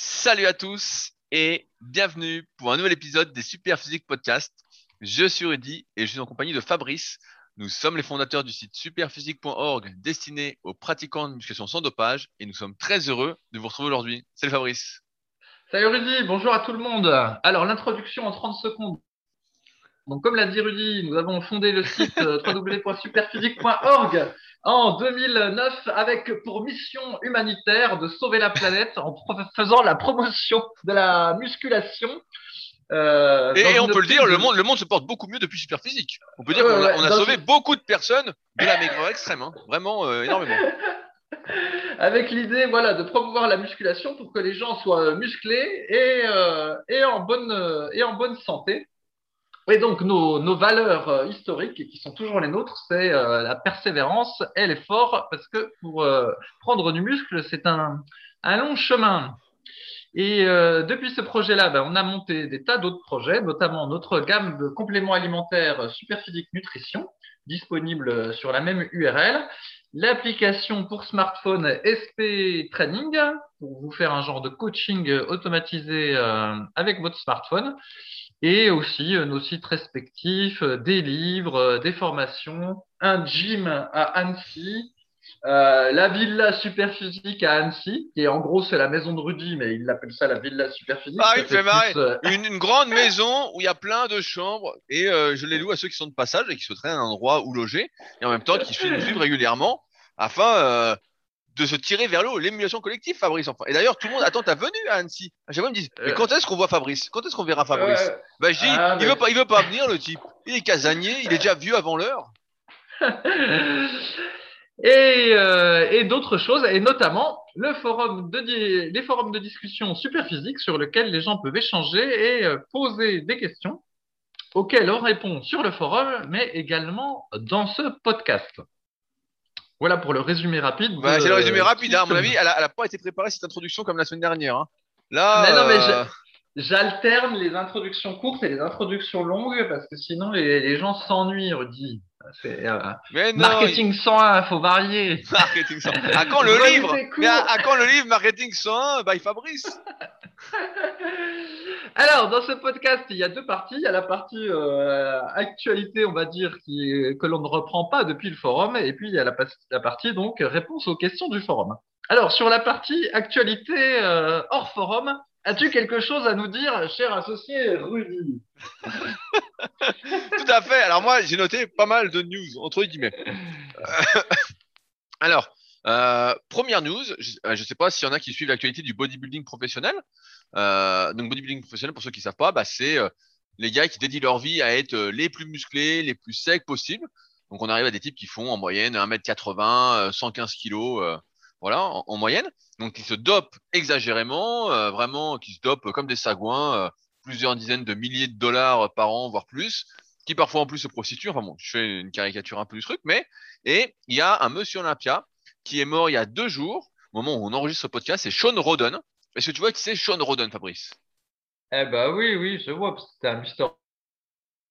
Salut à tous et bienvenue pour un nouvel épisode des Super Physique Podcast. Je suis Rudy et je suis en compagnie de Fabrice. Nous sommes les fondateurs du site superphysique.org destiné aux pratiquants de musculation sans dopage et nous sommes très heureux de vous retrouver aujourd'hui. Salut Fabrice. Salut Rudy, bonjour à tout le monde. Alors l'introduction en 30 secondes. Donc comme l'a dit Rudy, nous avons fondé le site euh, www.superphysique.org en 2009 avec pour mission humanitaire de sauver la planète en faisant la promotion de la musculation. Euh, et on peut le dire, le monde, le monde se porte beaucoup mieux depuis Superphysique. On peut dire qu'on a, on a sauvé beaucoup de personnes de la maigreur extrême, hein. vraiment euh, énormément. Avec l'idée voilà, de promouvoir la musculation pour que les gens soient musclés et, euh, et, en, bonne, et en bonne santé. Et donc, nos, valeurs euh, historiques, qui sont toujours les nôtres, c'est euh, la persévérance et l'effort, parce que pour euh, prendre du muscle, c'est un, un, long chemin. Et depuis ce projet-là, ben, on a monté des tas d'autres projets, notamment notre gamme de compléments alimentaires Superphysique Nutrition, disponible sur la même URL, l'application pour smartphone SP Training, pour vous faire un genre de coaching automatisé avec votre smartphone, et aussi euh, nos sites respectifs, euh, des livres, euh, des formations, un gym à Annecy, euh, la villa superphysique à Annecy, qui est en gros c'est la maison de Rudy, mais il l'appelle ça la villa superphysique. Ah, il fait marrer. Une, une, grande maison où il y a plein de chambres et euh, je les loue à ceux qui sont de passage et qui souhaiteraient un endroit où loger et en même temps qui suivent régulièrement afin de se tirer vers l'eau, l'émulation collective, Fabrice. Enfin. Et d'ailleurs, tout le monde attend ta venue à Annecy. À chaque fois, ils me disent Mais quand est-ce qu'on voit Fabrice? Quand est-ce qu'on verra Fabrice? Euh, Bah, je dis ah, il, veut pas, il veut pas venir, le type. Il est casanier, il est déjà vieux avant l'heure. et, euh, et d'autres choses, et notamment le forum de, les forums de discussion super physique sur lesquels les gens peuvent échanger et euh, poser des questions auxquelles on répond sur le forum, mais également dans ce podcast. Voilà pour le résumé rapide. Bah, c'est le résumé rapide. Hein. À mon avis, elle n'a pas été préparée cette introduction comme la semaine dernière. Hein. Là, non, mais euh, j'alterne les introductions courtes et les introductions longues parce que sinon les, gens s'ennuient, Rudy. Euh, marketing 101, il faut varier. Marketing 101. À quand le livre à, quand le livre Marketing 101 by Fabrice Alors, dans ce podcast, il y a deux parties. Il y a la partie euh, actualité, on va dire, que l'on ne reprend pas depuis le forum, et puis il y a la, la, partie donc réponse aux questions du forum. Alors, sur la partie actualité euh, hors forum, as-tu quelque chose à nous dire, cher associé Rudy? Tout à fait. Alors moi, j'ai noté pas mal de news entre guillemets. Alors, euh, première news, je ne sais pas s'il y en a qui suivent l'actualité du bodybuilding professionnel. Euh, donc bodybuilding professionnel, pour ceux qui savent pas, bah, c'est euh, les gars qui dédient leur vie à être euh, les plus musclés, les plus secs possibles. Donc on arrive à des types qui font en moyenne 1m80, 115 kg, voilà, en, moyenne. Donc ils se dopent exagérément, vraiment, qui se dopent comme des sagouins, plusieurs dizaines de milliers de dollars par an, voire plus, qui parfois en plus se prostituent. Enfin bon, je fais une caricature un peu du truc, mais et il y a un monsieur Olympia qui est mort il y a deux jours, au moment où on enregistre ce podcast, c'est Sean Roden. Est-ce que tu vois qui c'est Sean Roden, Fabrice? Eh ben oui, oui, je vois, c'était un Mister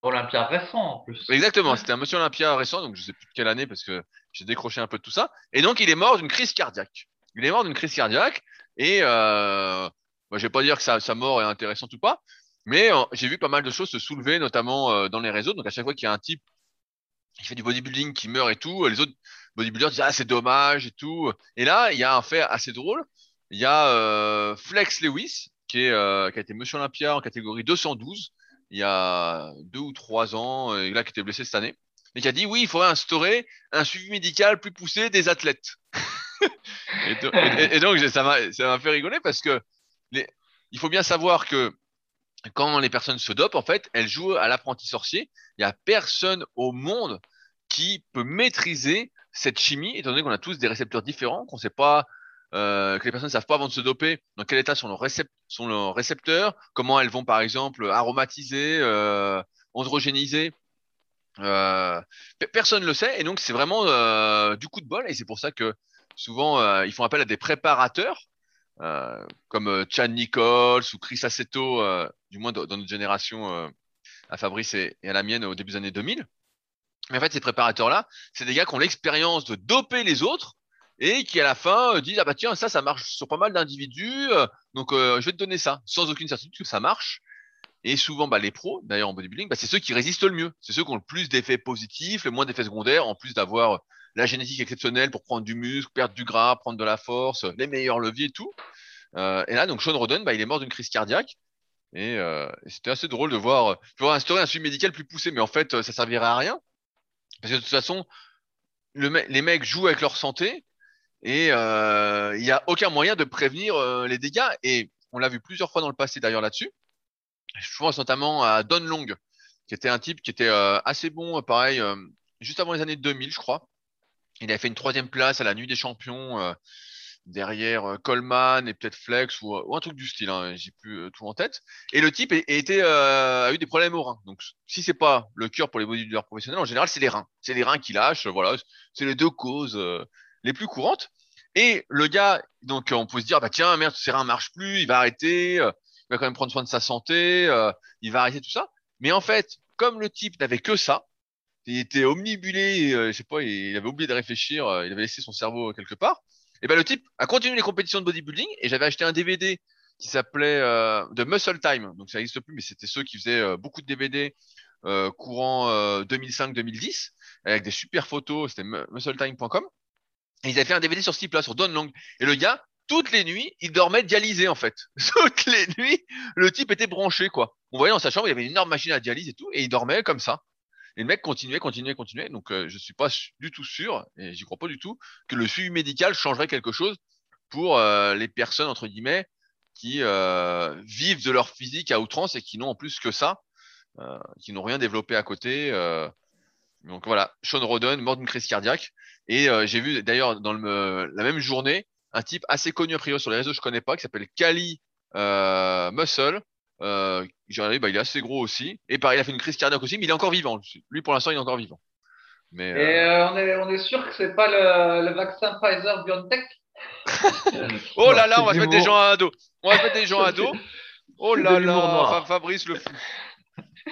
Olympia récent en plus. Exactement, c'était un monsieur Olympia récent, donc je sais plus de quelle année parce que j'ai décroché un peu de tout ça. Et donc il est mort d'une crise cardiaque. Il est mort d'une crise cardiaque et euh, moi, je vais pas dire que sa, sa mort est intéressante ou pas, mais euh, j'ai vu pas mal de choses se soulever, notamment euh, dans les réseaux. Donc à chaque fois qu'il y a un type qui fait du bodybuilding qui meurt et tout, les autres bodybuilders disent ah c'est dommage et tout. Et là, il y a un fait assez drôle. Il y a euh, Flex Lewis qui, est, euh, qui a été Monsieur Olympia en catégorie 212 il y a deux ou trois ans, et là qui était blessé cette année, et qui a dit oui, il faudrait instaurer un suivi médical plus poussé des athlètes. et, et, donc ça m'a ça m'a fait rigoler parce que les, il faut bien savoir que quand les personnes se dopent, en fait, elles jouent à l'apprenti sorcier. Il n'y a personne au monde qui peut maîtriser cette chimie, étant donné qu'on a tous des récepteurs différents, qu'on ne sait pas, euh, que les personnes ne savent pas avant de se doper dans quel état sont leurs, récepteurs, comment elles vont par exemple aromatiser, euh, androgéniser. Euh, personne ne le sait, et donc c'est vraiment du coup de bol, et c'est pour ça que souvent ils font appel à des préparateurs. Comme Chad Nichols ou Chris Aceto, du moins dans, dans notre génération, à Fabrice et, et, à la mienne au début des années 2000. Mais en fait, ces préparateurs-là, c'est des gars qui ont l'expérience de doper les autres et qui à la fin euh, disent ah bah tiens ça ça marche sur pas mal d'individus euh, donc euh, je vais te donner ça sans aucune certitude que ça marche. Et souvent bah, les pros d'ailleurs en bodybuilding bah, c'est ceux qui résistent le mieux. C'est ceux qui ont le plus d'effets positifs le moins d'effets secondaires en plus d'avoir la génétique exceptionnelle pour prendre du muscle perdre du gras prendre de la force les meilleurs leviers et tout. Et là donc Sean Roden bah, il est mort d'une crise cardiaque. Et, c'était assez drôle de voir de voir instaurer un suivi médical plus poussé mais en fait ça servirait à rien. Parce que de toute façon les mecs jouent avec leur santé et euh, il n'y a aucun moyen de prévenir euh, les dégâts. Et on l'a vu plusieurs fois dans le passé d'ailleurs là-dessus. Je pense notamment à Don Long, qui était un type qui était euh, assez bon, euh, pareil, euh, juste avant les années 2000, je crois. Il avait fait une troisième place à la Nuit des Champions, euh, derrière euh, Coleman et peut-être Flex ou, un truc du style. Hein, J'ai plus euh, tout en tête. Et le type a, a euh, eu des problèmes aux reins. Donc si c'est pas le cœur pour les bodybuilders professionnels, en général c'est les reins. C'est les reins qui lâchent. Voilà, c'est les deux causes euh, les plus courantes. Et le gars, donc on peut se dire, bah tiens, merde, ses reins marchent plus, il va arrêter, euh, il va quand même prendre soin de sa santé, euh, il va arrêter tout ça. Mais en fait, comme le type n'avait que ça, il était omnibulé, euh, je sais pas, il avait oublié de réfléchir, il avait laissé son cerveau quelque part. Et ben le type a continué les compétitions de bodybuilding et j'avais acheté un DVD qui s'appelait The Muscle Time. Donc ça n'existe plus, mais c'était ceux qui faisaient beaucoup de DVD courant euh, 2005-2010 avec des super photos. C'était mu- muscletime.com. Et ils avaient fait un DVD sur ce type-là, sur Don Long. Et le gars, toutes les nuits, il dormait dialysé en fait. Toutes les nuits, le type était branché quoi. On voyait dans sa chambre, il y avait une énorme machine à dialyse et tout, et il dormait comme ça. Et le mec continuait, continuait, continuait. Donc euh, je suis pas du tout sûr, et j'y crois pas du tout, que le suivi médical changerait quelque chose pour euh, les personnes entre guillemets qui euh, vivent de leur physique à outrance et qui n'ont en plus que ça, euh, qui n'ont rien développé à côté. Donc voilà, Sean Roden, mort d'une crise cardiaque. Et euh, j'ai vu d'ailleurs dans le, la même journée un type assez connu a priori sur les réseaux, je connais pas, qui s'appelle Kali euh, Muscle. Euh, j'ai regardé, bah, il est assez gros aussi. Et pareil, il a fait une crise cardiaque aussi, mais il est encore vivant. Lui, pour l'instant, il est encore vivant. Mais euh, Et euh, on, est, on est sûr que c'est pas le, le vaccin Pfizer BioNTech oh là là, on va se mettre des gens à dos. On va se mettre des gens à dos. Oh là là, Fabrice le fou.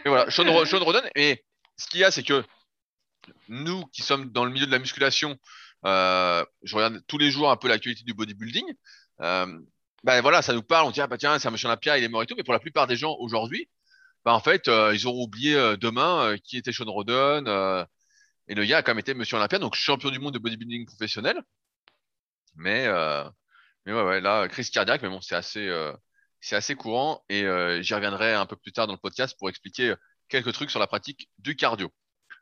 Et voilà, Sean, Sean Roden. Et ce qu'il y a, c'est que nous qui sommes dans le milieu de la musculation, euh, je regarde tous les jours un peu l'actualité du bodybuilding. Euh, ben voilà, ça nous parle, on dit ah bah tiens, c'est un monsieur Olympia, il est mort et tout. Mais pour la plupart des gens aujourd'hui, bah en fait, euh, ils auront oublié demain qui était Sean Roden. euh, et le gars a quand même été monsieur Olympia, donc champion du monde de bodybuilding professionnel. Mais mais ouais, ouais, là, crise cardiaque, mais bon, c'est assez, c'est assez courant et j'y reviendrai un peu plus tard dans le podcast pour expliquer quelques trucs sur la pratique du cardio.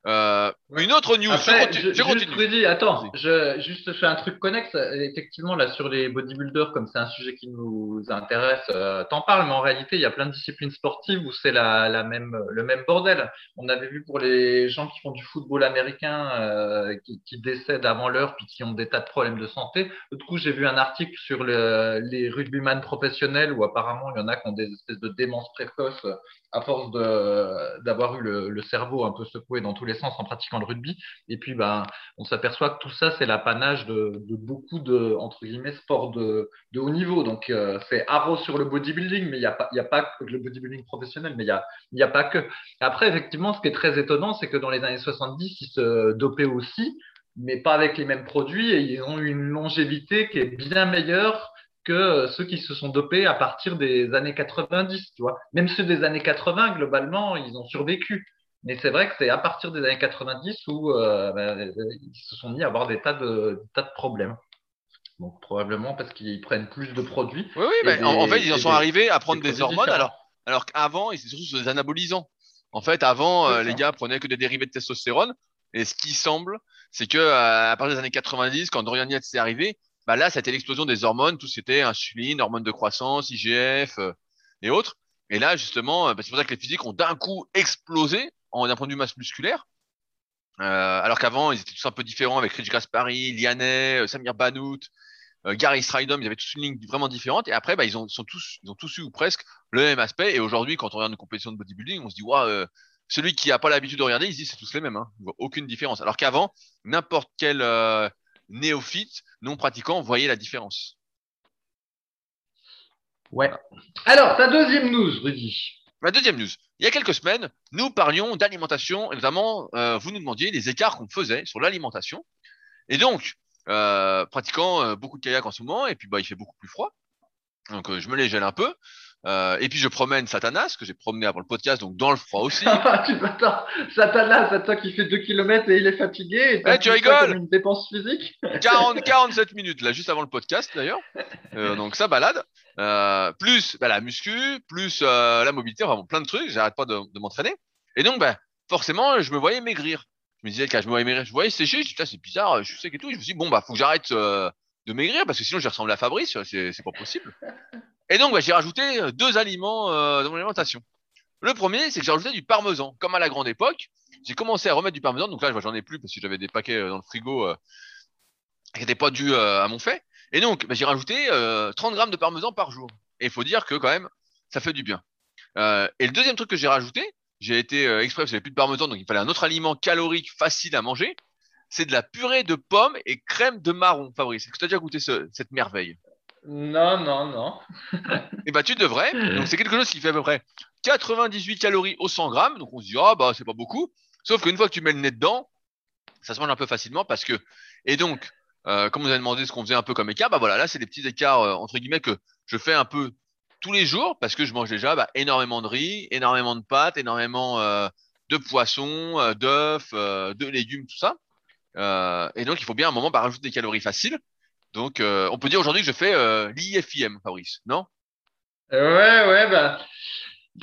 Euh, une autre news, Après, je, continue. je- juste. Rudy, attends, je, juste je fais un truc connexe. Effectivement, là, sur les bodybuilders, comme c'est un sujet qui nous intéresse, euh, t'en parles, mais en réalité, il y a plein de disciplines sportives où c'est la, la même, le même bordel. On avait vu pour les gens qui font du football américain, euh, qui, qui décèdent avant l'heure, puis qui ont des tas de problèmes de santé. L'autre coup, j'ai vu un article sur le- les rugbyman professionnels où apparemment, il y en a qui ont des espèces de démence précoce à force d'avoir eu le, le cerveau un peu secoué dans tous les sens en pratiquant le rugby. Et puis, ben, on s'aperçoit que tout ça, c'est l'apanage de, de beaucoup de, entre guillemets, sports de, de haut niveau. Donc, euh, c'est haro sur le bodybuilding, mais il n'y a a pas que le bodybuilding professionnel, mais il y a, y a pas que. Après, effectivement, ce qui est très étonnant, c'est que dans les années 70, ils se dopaient aussi, mais pas avec les mêmes produits, et ils ont une longévité qui est bien meilleure que ceux qui se sont dopés à partir des années 90, tu vois. Même ceux des années 80, globalement, ils ont survécu. Mais c'est vrai que c'est à partir des années 90 où euh, ben, euh, ils se sont mis à avoir des tas de, des tas de problèmes. Donc probablement parce qu'ils prennent plus de produits. Oui, oui, mais en, fait, ils en sont des- arrivés à prendre des hormones, différents. alors, alors qu'avant, ils étaient surtout sur des anabolisants. En fait, avant, euh, les gars prenaient que des dérivés de testostérone. Et ce qui semble, c'est que euh, à partir des années 90, quand Dorian Yates est arrivé, bah là, c'était l'explosion des hormones. Tout c'était insuline, hormones de croissance, IGF euh, et autres. Et là, justement, euh, bah, c'est pour ça que les physiques ont d'un coup explosé en d'un point de vue masse musculaire. Euh, alors qu'avant, ils étaient tous un peu différents avec Rich Gaspari, Lianet, euh, Samir Banout, euh, Gary Stridham, ils avaient tous une ligne vraiment différente. Et après, bah, ils ont, tous, ils ont tous eu ou presque le même aspect. Et aujourd'hui, quand on regarde une compétition de bodybuilding, on se dit, waouh, euh, celui qui a pas l'habitude de regarder, il se dit, c'est tous les mêmes. Hein. Aucune différence. Alors qu'avant, n'importe quel euh, néophyte non pratiquant voyait la différence. Ouais. Alors, ta deuxième news, Rudy. Ma deuxième news. Il y a quelques semaines, nous parlions d'alimentation et notamment, euh, vous nous demandiez les écarts qu'on faisait sur l'alimentation. Et donc, euh, pratiquant euh, beaucoup de kayak en ce moment, et puis bah, il fait beaucoup plus froid. Donc euh, je me les gèle un peu. Euh, et puis je promène Satanas, que j'ai promené avant le podcast, donc dans le froid aussi. tu attends, Satanas, c'est toi qui fait 2 km et il est fatigué. Et Eh, tu rigoles comme une dépense physique 40, 47 minutes, là, juste avant le podcast d'ailleurs. Euh, donc ça balade. Euh, plus bah, la muscu, plus la mobilité, vraiment plein de trucs. J'arrête pas de, de m'entraîner. Et donc, bah, forcément, je me voyais maigrir. Je me disais, quand je me voyais maigrir, je voyais sécher. Je me dis, c'est bizarre, je suis sec et tout. Je me suis dit, bon, bah, faut que j'arrête de maigrir parce que sinon, je vais ressembler à Fabrice. C'est pas possible. Et donc, bah, j'ai rajouté euh, deux aliments euh, dans mon alimentation. Le premier, c'est que j'ai rajouté du parmesan. Comme à la grande époque, j'ai commencé à remettre du parmesan. Donc là, j'en ai plus parce que j'avais des paquets euh, dans le frigo qui n'étaient pas dus à mon fait. Et donc, bah, j'ai rajouté euh, 30 grammes de parmesan par jour. Et il faut dire que quand même, ça fait du bien. Et le deuxième truc que j'ai rajouté, j'ai été exprès parce qu'il n'y avait plus de parmesan, donc il fallait un autre aliment calorique facile à manger. C'est de la purée de pommes et crème de marron, Fabrice. Est-ce que tu as déjà goûté ce- cette merveille? Non, non, non. Eh ben, tu devrais. Donc, c'est quelque chose qui fait à peu près 98 calories au 100 grammes. Donc, on se dit, ah, bah, c'est pas beaucoup. Sauf qu'une fois que tu mets le nez dedans, ça se mange un peu facilement parce que, et donc, euh, comme vous avez demandé ce qu'on faisait un peu comme écart, bah voilà, là, c'est des petits écarts, euh, entre guillemets, que je fais un peu tous les jours parce que je mange déjà bah, énormément de riz, énormément de pâtes, énormément euh, de poissons, euh, d'œufs, euh, de légumes, tout ça. Euh, et donc, il faut bien à un moment bah, rajouter des calories faciles. Donc, euh, on peut dire aujourd'hui que je fais euh, l'IFIM, Fabrice, non? Ouais, ouais, bah.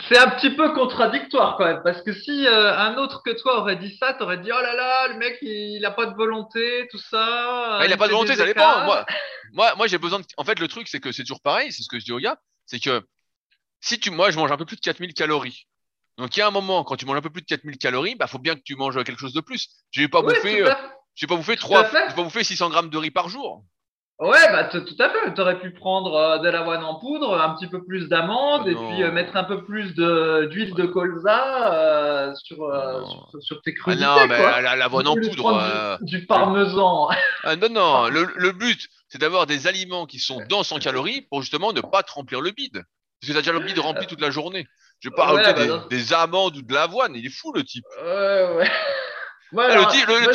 C'est un petit peu contradictoire quand même, parce que si euh, un autre que toi aurait dit ça, t'aurais dit oh là là, le mec il, a pas de volonté, tout ça. Il a pas de volonté, ça dépend. Moi, moi, moi j'ai besoin de. En fait, le truc, c'est que c'est toujours pareil, c'est ce que je dis aux gars, c'est que si tu, moi, je mange un peu plus de 4000 calories. Donc, il y a un moment, quand tu manges un peu plus de 4000 calories, bah, faut bien que tu manges quelque chose de plus. Je vais pas Ouais, bouffer, tout euh, pas je vais pas bouffer 600 grammes de riz par jour. Ouais, bah tout à fait. T'aurais pu prendre euh, de l'avoine en poudre, un petit peu plus d'amandes, Ah et puis euh, mettre un peu plus de d'huile de colza euh, sur, sur sur tes Ah crudités, non, mais l'avoine en poudre. du, du parmesan. Ah non, non, le, le but, c'est d'avoir des aliments qui sont denses en calories pour justement ne pas te remplir le bide. Parce que t'as déjà le bide rempli toute la journée. Je vais pas Ouais, rajouter bah des, non. des amandes ou de l'avoine, il est fou le type. Ouais, ouais. Ah, le type- le- le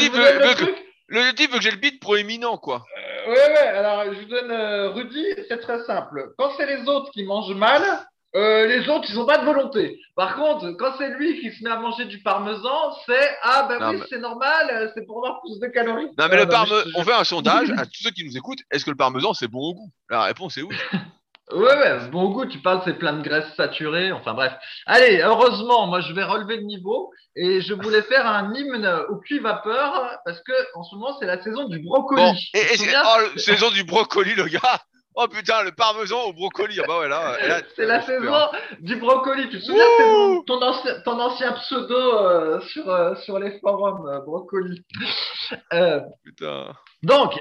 type. Le type veut que j'ai le bide proéminent, quoi. Ouais, ouais. Alors, je vous donne euh, Rudy, c'est très simple. Quand c'est les autres qui mangent mal, euh, les autres, ils ont pas de volonté. Par contre, quand c'est lui qui se met à manger du parmesan, c'est ah ben Non, oui, mais- c'est normal, euh, c'est pour avoir plus de calories. Non, mais le parme, je te on fait un sondage à tous ceux qui nous écoutent. Est-ce que le parmesan, c'est bon au goût? La réponse est oui. Ouais, ouais, bon goût, tu parles, c'est plein de graisses saturées, enfin bref. Allez, heureusement, moi je vais relever le niveau et je voulais faire un hymne au cuit vapeur parce que en ce moment c'est la saison du brocoli. Bon, et, oh, saison du brocoli, le gars. Oh putain, le parmesan au brocoli. Ah bah ouais, là. C'est la saison du brocoli. Tu te souviens, c'est mon- ton, ancien, ton ancien pseudo euh, sur, euh, sur les forums, euh, brocoli. Euh, Putain. donc,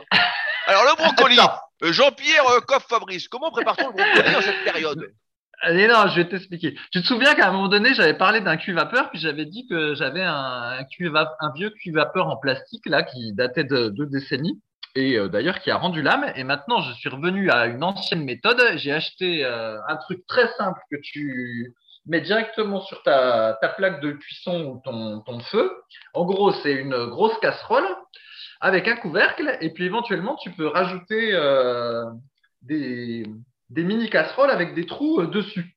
Alors, le brocoli. attends. Euh, Jean-Pierre euh, Coff Fabrice, comment prépare-t-on le brocoli cette période Allez, non, je vais t'expliquer. Tu te souviens qu'à un moment donné, j'avais parlé d'un cuit vapeur, puis j'avais dit que j'avais un, un, un vieux cuit vapeur en plastique, là, qui datait de deux décennies, et euh, d'ailleurs qui a rendu l'âme. Et maintenant, je suis revenu à une ancienne méthode. J'ai acheté euh, un truc très simple que tu mets directement sur ta, plaque de cuisson ou ton feu. En gros, c'est une grosse casserole avec un couvercle, et puis éventuellement, tu peux rajouter euh, des, des mini casseroles avec des trous euh, dessus.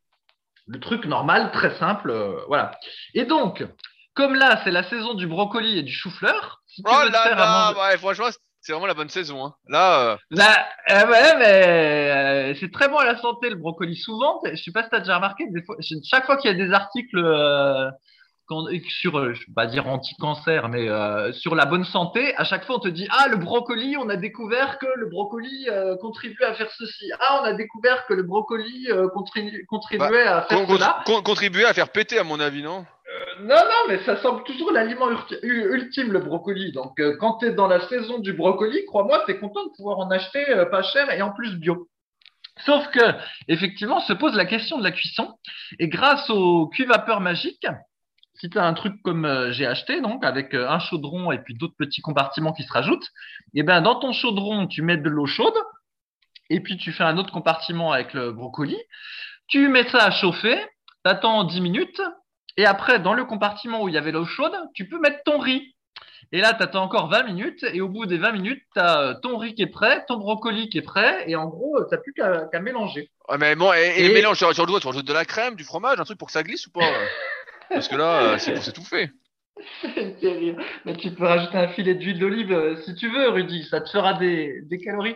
Le truc normal, très simple, euh, voilà. Et donc, comme là, c'est la saison du brocoli et du chou-fleur, si Oh là là, manger- ouais, franchement, c'est vraiment la bonne saison. Hein. Là, Là, ouais, mais c'est très bon à la santé le brocoli. Souvent, je sais pas si tu as déjà remarqué, des fois, chaque fois qu'il y a des articles sur, euh, je vais pas dire anti-cancer, mais euh, sur la bonne santé, à chaque fois on te dit ah le brocoli, on a découvert que le brocoli euh, contribue à faire ceci. Ah on a découvert que le brocoli euh, contribuait à faire con- cela. con- contribuer à faire péter, à mon avis, non? Non, non, mais ça semble toujours l'aliment ultime, le brocoli. Donc, euh, quand tu es dans la saison du brocoli, crois-moi, tu es content de pouvoir en acheter euh, pas cher et en plus bio. Sauf que, effectivement, se pose la question de la cuisson. Et grâce au cuit-vapeur magique, si tu as un truc comme euh, j'ai acheté, donc avec euh, un chaudron et puis d'autres petits compartiments qui se rajoutent, et ben dans ton chaudron, tu mets de l'eau chaude et puis tu fais un autre compartiment avec le brocoli. Tu mets ça à chauffer, t'attends 10 minutes et après, dans le compartiment où il y avait l'eau chaude, tu peux mettre ton riz. Et là, tu attends encore 20 minutes. Et au bout des 20 minutes, tu as ton riz qui est prêt, ton brocoli qui est prêt. Et en gros, tu n'as plus qu'à mélanger. Ouais, mais bon, et, et, le mélange, tu rajoutes de la crème, du fromage, un truc pour que ça glisse ou pas Parce que là, euh, c'est tout fait. C'est terrible. Mais tu peux rajouter un filet d'huile d'olive euh, si tu veux, Rudy. Ça te fera des, des, calories.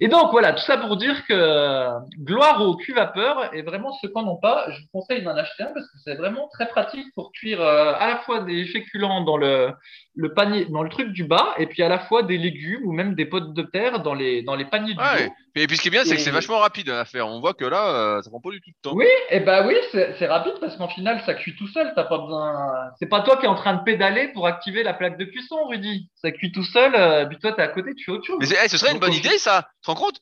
Et donc, voilà, tout ça pour dire que euh, gloire au cul vapeur. Et vraiment, ceux qui n'en ont pas, je vous conseille d'en acheter un parce que c'est vraiment très pratique pour cuire à la fois des féculents dans le, le panier, dans le truc du bas, et puis à la fois des légumes ou même des potes de terre dans les, dans les paniers du haut. Et puis ce qui est bien, c'est que c'est vachement rapide à faire. On voit que là, euh, ça prend pas du tout de temps. Oui, et bah oui, c'est rapide parce qu'en final, ça cuit tout seul. T'as pas besoin. C'est pas toi qui es en train de pédaler pour activer la plaque de cuisson, Rudy. Ça cuit tout seul. Euh, puis toi, t'es à côté, tu fais autre chose. Mais ce serait une bonne idée, ça. Tu te rends compte?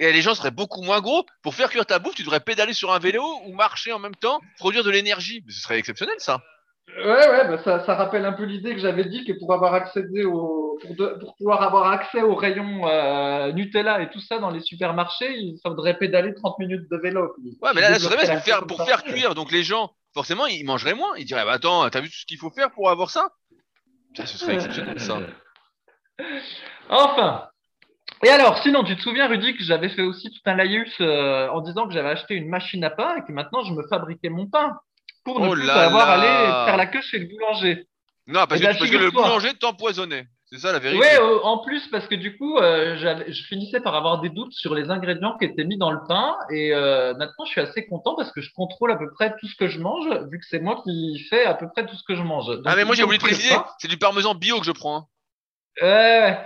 Et les gens seraient beaucoup moins gros. Pour faire cuire ta bouffe, tu devrais pédaler sur un vélo ou marcher en même temps, produire de l'énergie. Ce serait exceptionnel, ça. Ouais, ouais, bah ça, ça, rappelle un peu l'idée que j'avais dit que pour avoir accédé au, pour, de, pour pouvoir avoir accès aux rayons euh, Nutella et tout ça dans les supermarchés, il faudrait pédaler 30 minutes de vélo. Ouais, mais là, là serait pour faire, pour faire cuire. Donc les gens, forcément, ils mangeraient moins. Ils diraient, bah, attends, t'as vu tout ce qu'il faut faire pour avoir ça? Ça, ce serait exceptionnel, ça. Enfin. Et alors, sinon, tu te souviens, Rudy, que j'avais fait aussi tout un laïus euh, en disant que j'avais acheté une machine à pain et que maintenant je me fabriquais mon pain? Pour ne oh plus avoir à aller faire la queue chez le boulanger. Non, parce, que, parce que, le boulanger t'empoisonnait. C'est ça la vérité. Oui, euh, en plus, parce que du coup, euh, je finissais par avoir des doutes sur les ingrédients qui étaient mis dans le pain. Et euh, maintenant, je suis assez content parce que je contrôle à peu près tout ce que je mange, vu que c'est moi qui fais à peu près tout ce que je mange. ah, mais moi, j'ai oublié de préciser, c'est du parmesan bio que je prends. Hein.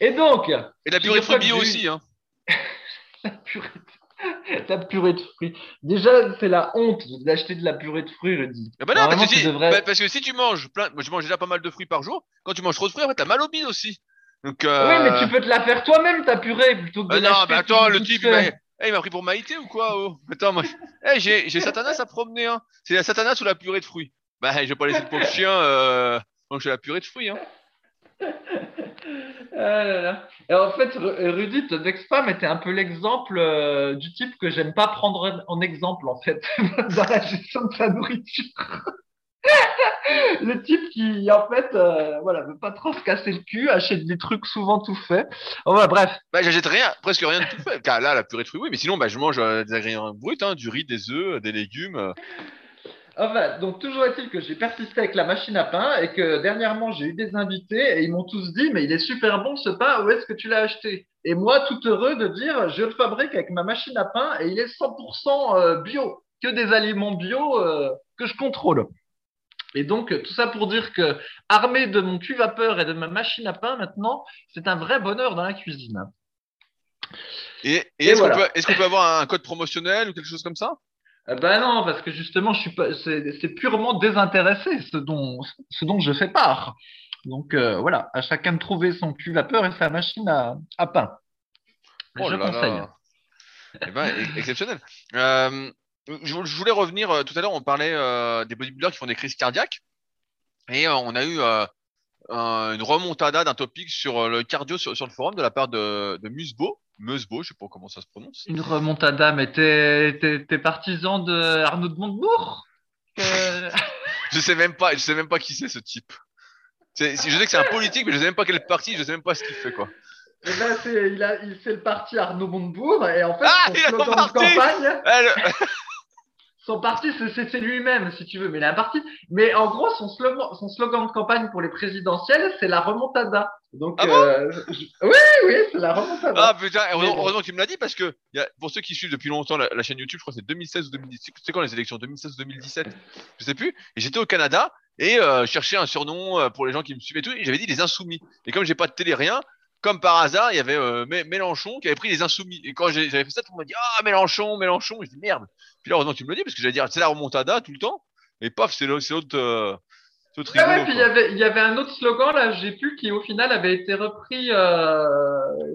et donc. Et la purée de fruits bio aussi. Hein. la purée ta purée de fruits. Déjà, c'est la honte d'acheter de la purée de fruits, je dis. Ah bah non, parce que, si, bah, parce que, si, tu manges plein, moi je mange déjà pas mal de fruits par jour. Quand tu manges trop de fruits, en fait, t'as mal au bide aussi. Donc, euh... Oui, mais tu peux te la faire toi-même, ta purée, plutôt que de bah Non, mais attends, le type, il m'a pris pour Maïté ou quoi oh? Attends, moi, hey, j'ai Satanas à promener. Hein. C'est la Satanas ou la purée de fruits? Bah, je vais pas laisser le pauvre chien euh, manger la purée de fruits. Hein. Ah Et en fait, Rudy, ton ex-femme était un peu l'exemple euh, du type que j'aime pas prendre en exemple, en fait, dans la gestion de sa nourriture. le type qui, en fait, euh, voilà, veut pas trop se casser le cul, achète des trucs souvent tout faits. Enfin, bref. Bah, j'achète rien, presque rien de tout fait. Car là, la purée de fruits, oui, mais sinon, bah, je mange euh, des ingrédients bruts, hein, du riz, des œufs, des légumes. Enfin, donc toujours est-il que j'ai persisté avec la machine à pain et que dernièrement j'ai eu des invités et ils m'ont tous dit mais il est super bon ce pain, où est-ce que tu l'as acheté? Et moi tout heureux de dire je le fabrique avec ma machine à pain et il est 100% euh, bio, que des aliments bio euh, que je contrôle. Et donc tout ça pour dire que armé de mon cul vapeur et de ma machine à pain maintenant, c'est un vrai bonheur dans la cuisine. Et, est-ce qu'on peut avoir un code promotionnel ou quelque chose comme ça? Euh, ben non, parce que justement, je suis pas, c'est purement désintéressé ce dont, ce dont je fais part. Donc euh, voilà, à chacun de trouver son cul vapeur et sa machine à, à pain. Oh je conseille. Eh ben, exceptionnel. Euh, je, voulais revenir, tout à l'heure, on parlait des bodybuilders qui font des crises cardiaques. Et on a eu une remontada d'un topic sur le cardio sur, le forum de la part de, de Musbo, Meusbo, je sais pas comment ça se prononce. Une remontada, mais t'es partisan de Arnaud de Montebourg? Je sais même pas, je sais même pas qui c'est ce type. je sais que c'est un politique, mais je sais même pas quel parti, je sais même pas ce qu'il fait quoi. Et eh ben, il, a, il fait le parti Arnaud Montebourg et en fait ah, son slogan de campagne. Son parti, c'est lui-même, si tu veux, mais il a un parti. Mais en gros, son slogan, son slogan de campagne pour les présidentielles, c'est la remontada. Donc, ah euh, oui, oui, c'est la remontada. Ah putain, heureusement que tu me l'as dit parce que y a, pour ceux qui suivent depuis longtemps la, chaîne YouTube, je crois que c'est 2016 ou 2017. C'est quand les élections 2016 ou 2017 Je sais plus. Et j'étais au Canada et euh, cherchais un surnom euh, pour les gens qui me suivaient tout. Et j'avais dit les insoumis. Et comme j'ai pas de télé rien, comme par hasard, il y avait euh, Mélenchon qui avait pris les insoumis. Et quand j'avais fait ça, tout le monde m'a dit Ah, Mélenchon, Mélenchon. je dis Merde. Puis là, heureusement, tu me le dis parce que j'allais dire C'est la remontada tout le temps. Et paf, c'est l'autre. Euh, ah ouais, puis il y, avait, il y avait un autre slogan, là, j'ai pu, qui au final avait été repris euh,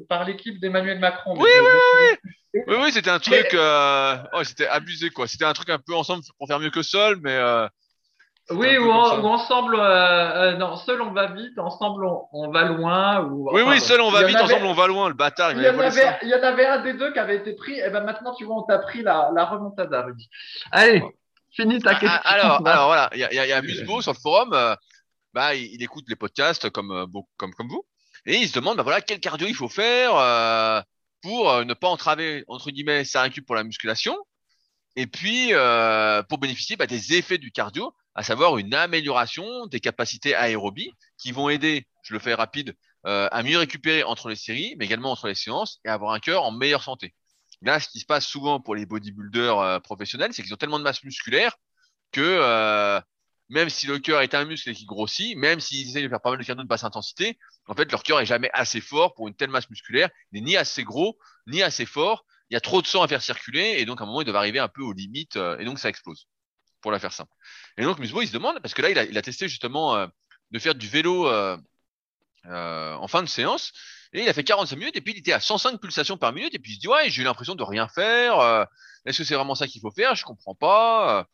par l'équipe d'Emmanuel Macron. Oui, oui, oui, oui, oui, oui, c'était un truc, euh, oh, c'était abusé, quoi. C'était un truc un peu ensemble pour faire mieux que seul, mais euh, oui, ou, ensemble, euh, euh, non, seul on va vite, ensemble on, va loin. Ou, oui, oui, seul on va vite, ensemble on va loin, le bâtard. Il, y, en avait, il y en avait un des deux qui avait été pris, et ben maintenant tu vois, on t'a pris la, la remontada, Rudy. Allez, finis ta ah, question. alors, alors voilà, il y a, y a Musbo sur le forum. Euh, bah, il, il écoute les podcasts comme, euh, comme, comme vous. Et il se demande, bah voilà, quel cardio il faut faire euh, pour euh, ne pas entraver, entre guillemets, sa récup pour la musculation. Et puis, euh, pour bénéficier bah, des effets du cardio, à savoir une amélioration des capacités aérobies qui vont aider, je le fais rapide, euh, à mieux récupérer entre les séries, mais également entre les séances et avoir un cœur en meilleure santé. Là, ce qui se passe souvent pour les bodybuilders euh, professionnels, c'est qu'ils ont tellement de masse musculaire que même si le cœur est un muscle et qu'il grossit, même s'ils essayent de faire pas mal de cardio de basse intensité, en fait, leur cœur est jamais assez fort pour une telle masse musculaire. N'est ni assez gros, ni assez fort. Il y a trop de sang à faire circuler et donc à un moment, ils doivent arriver un peu aux limites euh, et donc ça explose, pour la faire simple. Et donc Musbo, il se demande, parce que là, il a, il a testé justement euh, de faire du vélo euh, en fin de séance et il a fait 45 minutes et puis il était à 105 pulsations par minute et puis il se dit, ouais, j'ai eu l'impression de rien faire. euh, Est-ce que c'est vraiment ça qu'il faut faire? Je comprends pas.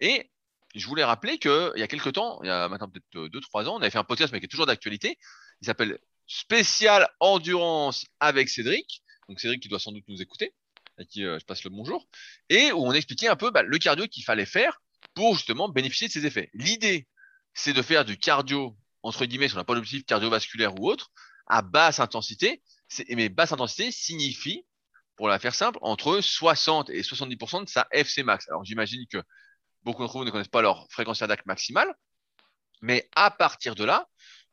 Et je voulais rappeler que il y a quelques temps, il y a maintenant peut-être 2-3 ans, on avait fait un podcast mais qui est toujours d'actualité. Il s'appelle Spécial Endurance avec Cédric. Donc Cédric qui doit sans doute nous écouter, à qui euh, je passe le bonjour, et où on expliquait un peu bah, le cardio qu'il fallait faire pour justement bénéficier de ces effets. L'idée, c'est de faire du cardio entre guillemets, si on n'a pas d'objectif cardiovasculaire ou autre, à basse intensité. Mais basse intensité signifie, pour la faire simple, entre 60 et 70% de sa FC max. Alors j'imagine que beaucoup d'entre vous ne connaissent pas leur fréquence cardiaque maximale, mais à partir de là,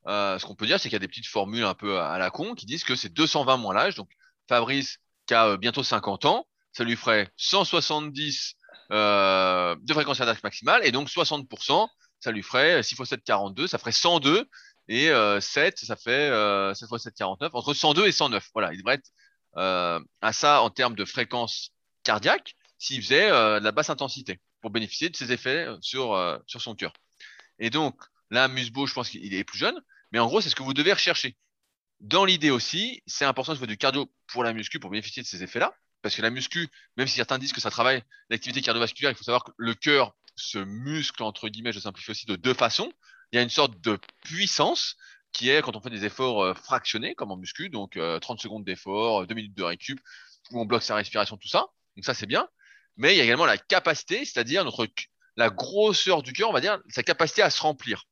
euh, ce qu'on peut dire, c'est qu'il y a des petites formules un peu à la con qui disent que c'est 220 moins l'âge. Donc Fabrice, qui a euh, bientôt 50 ans, ça lui ferait 170 euh, de fréquence cardiaque maximale, et donc 60%, ça lui ferait 6 x 7, 42, ça ferait 102, et euh, 7, ça fait euh, 7 x 7, 49, entre 102 et 109. Voilà, il devrait être euh, à ça en termes de fréquence cardiaque s'il faisait euh, de la basse intensité pour bénéficier de ses effets euh, sur, euh, sur son cœur. Et donc, là, Musbo, je pense qu'il est plus jeune, mais en gros, c'est ce que vous devez rechercher. Dans l'idée aussi, c'est important de faire du cardio pour la muscu pour bénéficier de ces effets-là. Parce que la muscu, même si certains disent que ça travaille l'activité cardiovasculaire, il faut savoir que le cœur se muscle, entre guillemets, je simplifie aussi, de deux façons. Il y a une sorte de puissance qui est quand on fait des efforts euh, fractionnés, comme en muscu, donc euh, 30 secondes d'effort, 2 minutes de récup, où on bloque sa respiration, tout ça. Donc ça, c'est bien. Mais il y a également la capacité, c'est-à-dire notre la grosseur du cœur, on va dire, sa capacité à se remplir.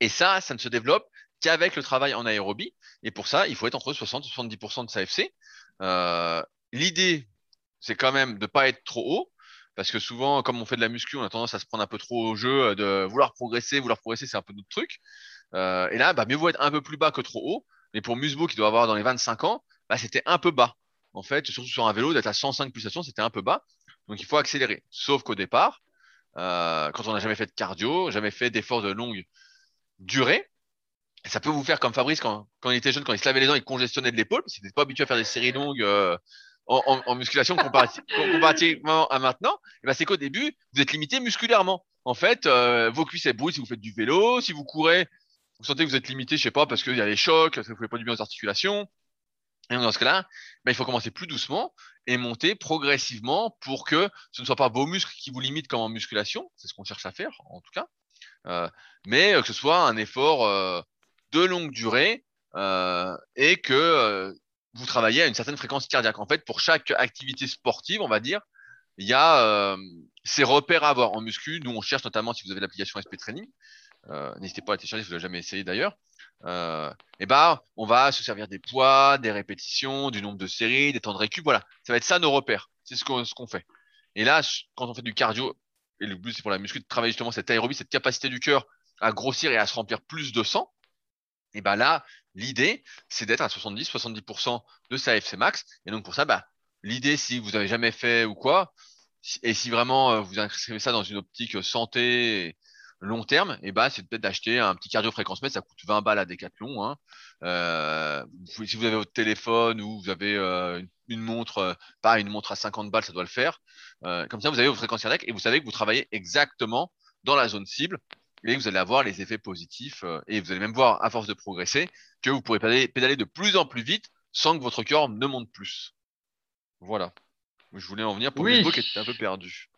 Et ça, ça ne se développe qu'avec le travail en aérobie. Et pour ça, il faut être entre 60 et 70% de sa FC. Euh, L'idée, c'est quand même de pas être trop haut. Parce que souvent, comme on fait de la muscu, on a tendance à se prendre un peu trop au jeu, de vouloir progresser, vouloir progresser, c'est un peu notre truc. Euh, et là, bah, mieux vaut être un peu plus bas que trop haut. Mais pour Musbo, qui doit avoir dans les 25 ans, bah, c'était un peu bas. En fait, surtout sur un vélo, d'être à 105 pulsations, c'était un peu bas. Donc, il faut accélérer. Sauf qu'au départ, euh, quand on n'a jamais fait de cardio, jamais fait d'efforts de longue durée, ça peut vous faire comme Fabrice quand, quand il était jeune, quand il se lavait les dents, il congestionnait de l'épaule, parce qu'il n'était pas habitué à faire des séries longues euh, en, en, musculation comparati comparativement à maintenant. Et ben, c'est qu'au début, vous êtes limité musculairement. En fait, euh, vos cuisses elles brûlent si vous faites du vélo, si vous courez, vous sentez que vous êtes limité, je sais pas, parce qu'il y a les chocs, parce que vous ne pas du bien aux articulations. Et dans ce cas-là, ben, il faut commencer plus doucement et monter progressivement pour que ce ne soit pas vos muscles qui vous limitent comme en musculation. C'est ce qu'on cherche à faire, en tout cas. Euh, mais que ce soit un effort euh, de longue durée euh, et que euh, vous travaillez à une certaine fréquence cardiaque. En fait, pour chaque activité sportive, on va dire, il y a euh, ces repères à avoir en muscu. Nous, on cherche notamment si vous avez l'application SP Training. Euh, N'hésitez pas à télécharger si vous l'avez jamais essayé d'ailleurs. Euh, et bah, on va se servir des poids, des répétitions, du nombre de séries, des temps de récup. Voilà, ça va être ça nos repères. C'est ce qu'on ce qu'on fait. Et là, quand on fait du cardio, et le but c'est pour la muscu de travailler justement cette aérobie, cette capacité du cœur à grossir et à se remplir plus de sang. Et ben là, l'idée, c'est d'être à 70-70% de sa FC max. Et donc pour ça, bah, l'idée, si vous avez jamais fait ou quoi, et si vraiment euh, vous inscrivez ça dans une optique santé long terme, et bah, c'est peut-être d'acheter un petit cardio fréquence mètre, ça coûte 20 balles à Decathlon. Hein. Euh, si vous avez votre téléphone ou vous avez euh, une, montre, euh, pas une montre à 50 balles, ça doit le faire. Euh, comme ça, vous avez vos fréquences cardiaques et vous savez que vous travaillez exactement dans la zone cible vous allez avoir les effets positifs euh, et vous allez même voir à force de progresser que vous pourrez pédaler, pédaler de plus en plus vite sans que votre cœur ne monte plus. Voilà. Je voulais en venir pour Oui. Qui était un peu perdu.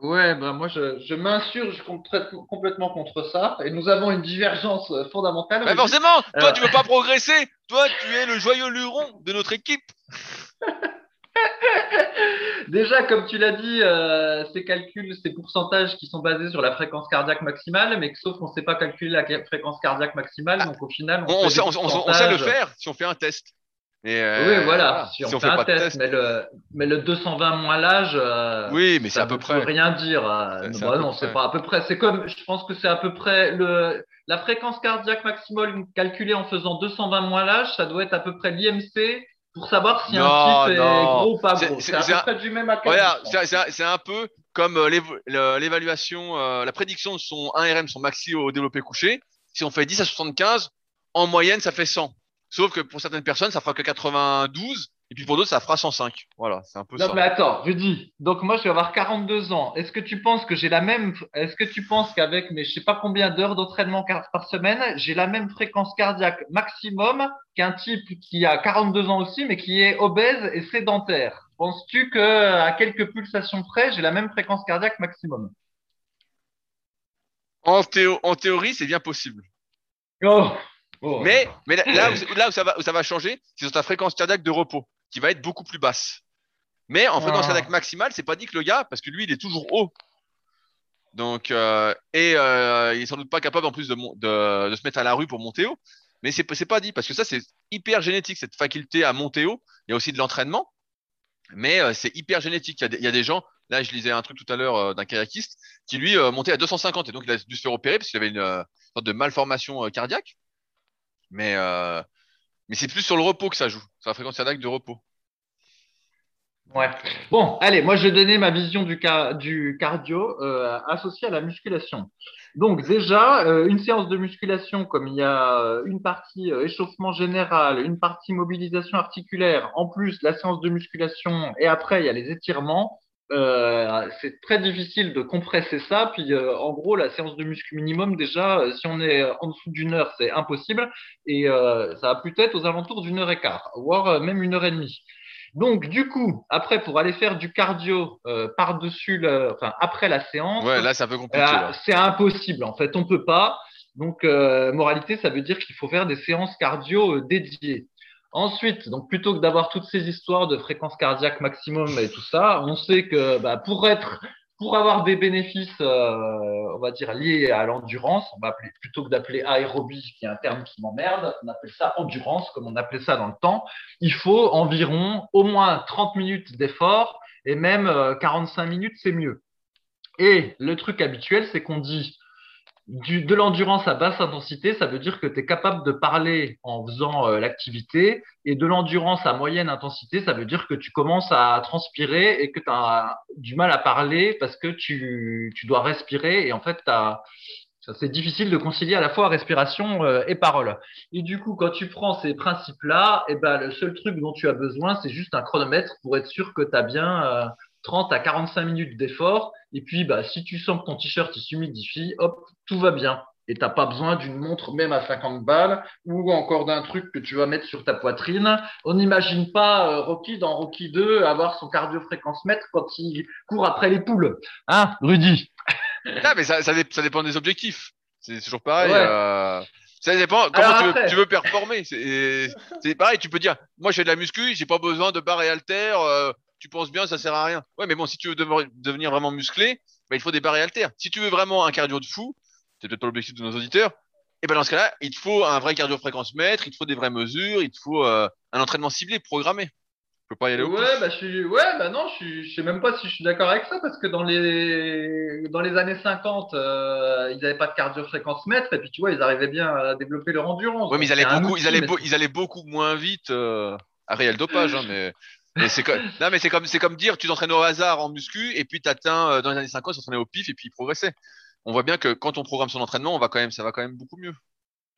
Ouais, ben moi je, je m'insurge complètement contre ça et nous avons une divergence euh, fondamentale. Mais forcément, toi Euh. tu veux pas progresser. Toi tu es le joyeux luron de notre équipe. Déjà, comme tu l'as dit, euh, ces calculs, ces pourcentages qui sont basés sur la fréquence cardiaque maximale, mais que sauf qu'on ne sait pas calculer la fréquence cardiaque maximale, donc au final, on, sait, le faire si on fait un test. Euh, oui, voilà, si, on, fait, un test, Mais, le, mais le 220 moins l'âge, euh, oui, mais à peu près. rien dire. Bah non, c'est pas à peu près. C'est comme, je pense que c'est à peu près le, la fréquence cardiaque maximale calculée en faisant 220 moins l'âge, ça doit être à peu près l'IMC pour savoir si un type est gros ou pas gros. C'est à peu près du même à C'est un peu comme euh, l'évaluation, la prédiction de son 1RM, son maxi au développé couché. Si on fait 10 à 75, en moyenne, ça fait 100. Sauf que pour certaines personnes, ça fera que 92, et puis pour d'autres, ça fera 105. Voilà, c'est un peu non, mais attends, Rudy. Donc moi, je vais avoir 42 ans. Est-ce que tu penses que j'ai la même, est-ce que tu penses qu'avec mes, je sais pas combien d'heures d'entraînement par semaine, j'ai la même fréquence cardiaque maximum qu'un type qui a 42 ans aussi, mais qui est obèse et sédentaire? Penses-tu que à quelques pulsations près, j'ai la même fréquence cardiaque maximum? En, en théorie, c'est bien possible. Oh. Oh. Mais, mais là, où, là où, ça va, où ça va changer, c'est sur ta fréquence cardiaque de repos, qui va être beaucoup plus basse. Mais en fréquence ah. cardiaque maximale, c'est pas dit que le gars, parce que lui, il est toujours haut. Donc, euh, et euh, il est sans doute pas capable en plus de, de, de, se mettre à la rue pour monter haut. Mais c'est c'est pas dit parce que ça c'est hyper génétique cette faculté à monter haut. Il y a aussi de l'entraînement, mais euh, c'est hyper génétique. Il y, a des, il y, a des, gens. Là, je lisais un truc tout à l'heure d'un kayakiste qui lui montait à 250 et donc il a dû se faire opérer parce qu'il avait une sorte de malformation cardiaque. Mais, mais c'est plus sur le repos que ça joue, sur la fréquence cardiaque de repos. Ouais. Bon, allez, moi je vais donner ma vision du, du cardio euh, associé à la musculation. Donc déjà, euh, une séance de musculation, comme il y a une partie échauffement général, une partie mobilisation articulaire, en plus la séance de musculation, et après il y a les étirements, euh, c'est très difficile de compresser ça. Puis, euh, en gros, la séance de muscu minimum, déjà, euh, si on est en dessous d'une heure, c'est impossible. Et ça va peut-être aux alentours d'une heure et quart, voire même une heure et demie. Donc, du coup, après, pour aller faire du cardio par-dessus, enfin, après la séance, ouais, là, c'est un peu compliqué. c'est impossible. En fait, on peut pas. Donc, moralité, ça veut dire qu'il faut faire des séances cardio dédiées. Ensuite, donc plutôt que d'avoir toutes ces histoires de fréquence cardiaque maximum et tout ça, on sait que bah, pour être, pour avoir des bénéfices, euh, on va dire liés à l'endurance, on va appeler plutôt que d'appeler aérobie, qui est un terme qui m'emmerde, on appelle ça endurance, comme on appelait ça dans le temps. Il faut environ au moins 30 minutes d'effort et même 45 euh, minutes, c'est mieux. Et le truc habituel, c'est qu'on dit de l'endurance à basse intensité, ça veut dire que tu es capable de parler en faisant euh, l'activité. Et de l'endurance à moyenne intensité, ça veut dire que tu commences à transpirer et que tu as du mal à parler parce que tu, tu dois respirer. Et en fait, c'est difficile de concilier à la fois respiration euh, et parole. Et du coup, quand tu prends ces principes-là, eh ben, le seul truc dont tu as besoin, c'est juste un chronomètre pour être sûr que tu as bien 30 euh, à 45 minutes d'effort et puis, bah, si tu sens que ton t-shirt s'humidifie, hop, tout va bien. Et t'as pas besoin d'une montre même à 50 balles ou encore d'un truc que tu vas mettre sur ta poitrine. On n'imagine pas euh, Rocky dans Rocky 2 avoir son cardio-fréquence mètre quand il court après les poules. Hein, Rudy? Non, mais ça, ça, dépend des objectifs. C'est toujours pareil. Euh, ça dépend comment tu, veux, tu, veux, performer. C'est pareil, tu peux dire, moi je fais de la muscu, j'ai pas besoin de barres et haltères. Euh, tu penses bien, ça sert à rien. Ouais, mais bon, si tu veux devenir vraiment musclé, bah, il faut des barres haltères. Si tu veux vraiment un cardio de fou, c'est peut-être pas l'objectif de nos auditeurs, et ben dans ce cas-là, il te faut un vrai cardio fréquence mètre, il te faut des vraies mesures, il te faut euh, un entraînement ciblé, programmé. Tu peux pas y aller au Ouais, bah, je suis... ouais, bah non, je, je sais même pas si je suis d'accord avec ça parce que dans les, dans les années 50, euh, ils n'avaient pas de cardio fréquence mètre et puis tu vois, ils arrivaient bien à développer leur endurance. Ouais, mais ils allaient, beaucoup, ils, allaient ils allaient beaucoup moins vite euh, à réel dopage, hein, mais mais c'est comme, non, mais c'est comme, c'est comme dire, tu t'entraînes au hasard en muscu et puis t'atteins, euh, dans les années 50, tu t'entraînais au pif et puis progressais. On voit bien que quand on programme son entraînement, on va quand même, ça va quand même beaucoup mieux.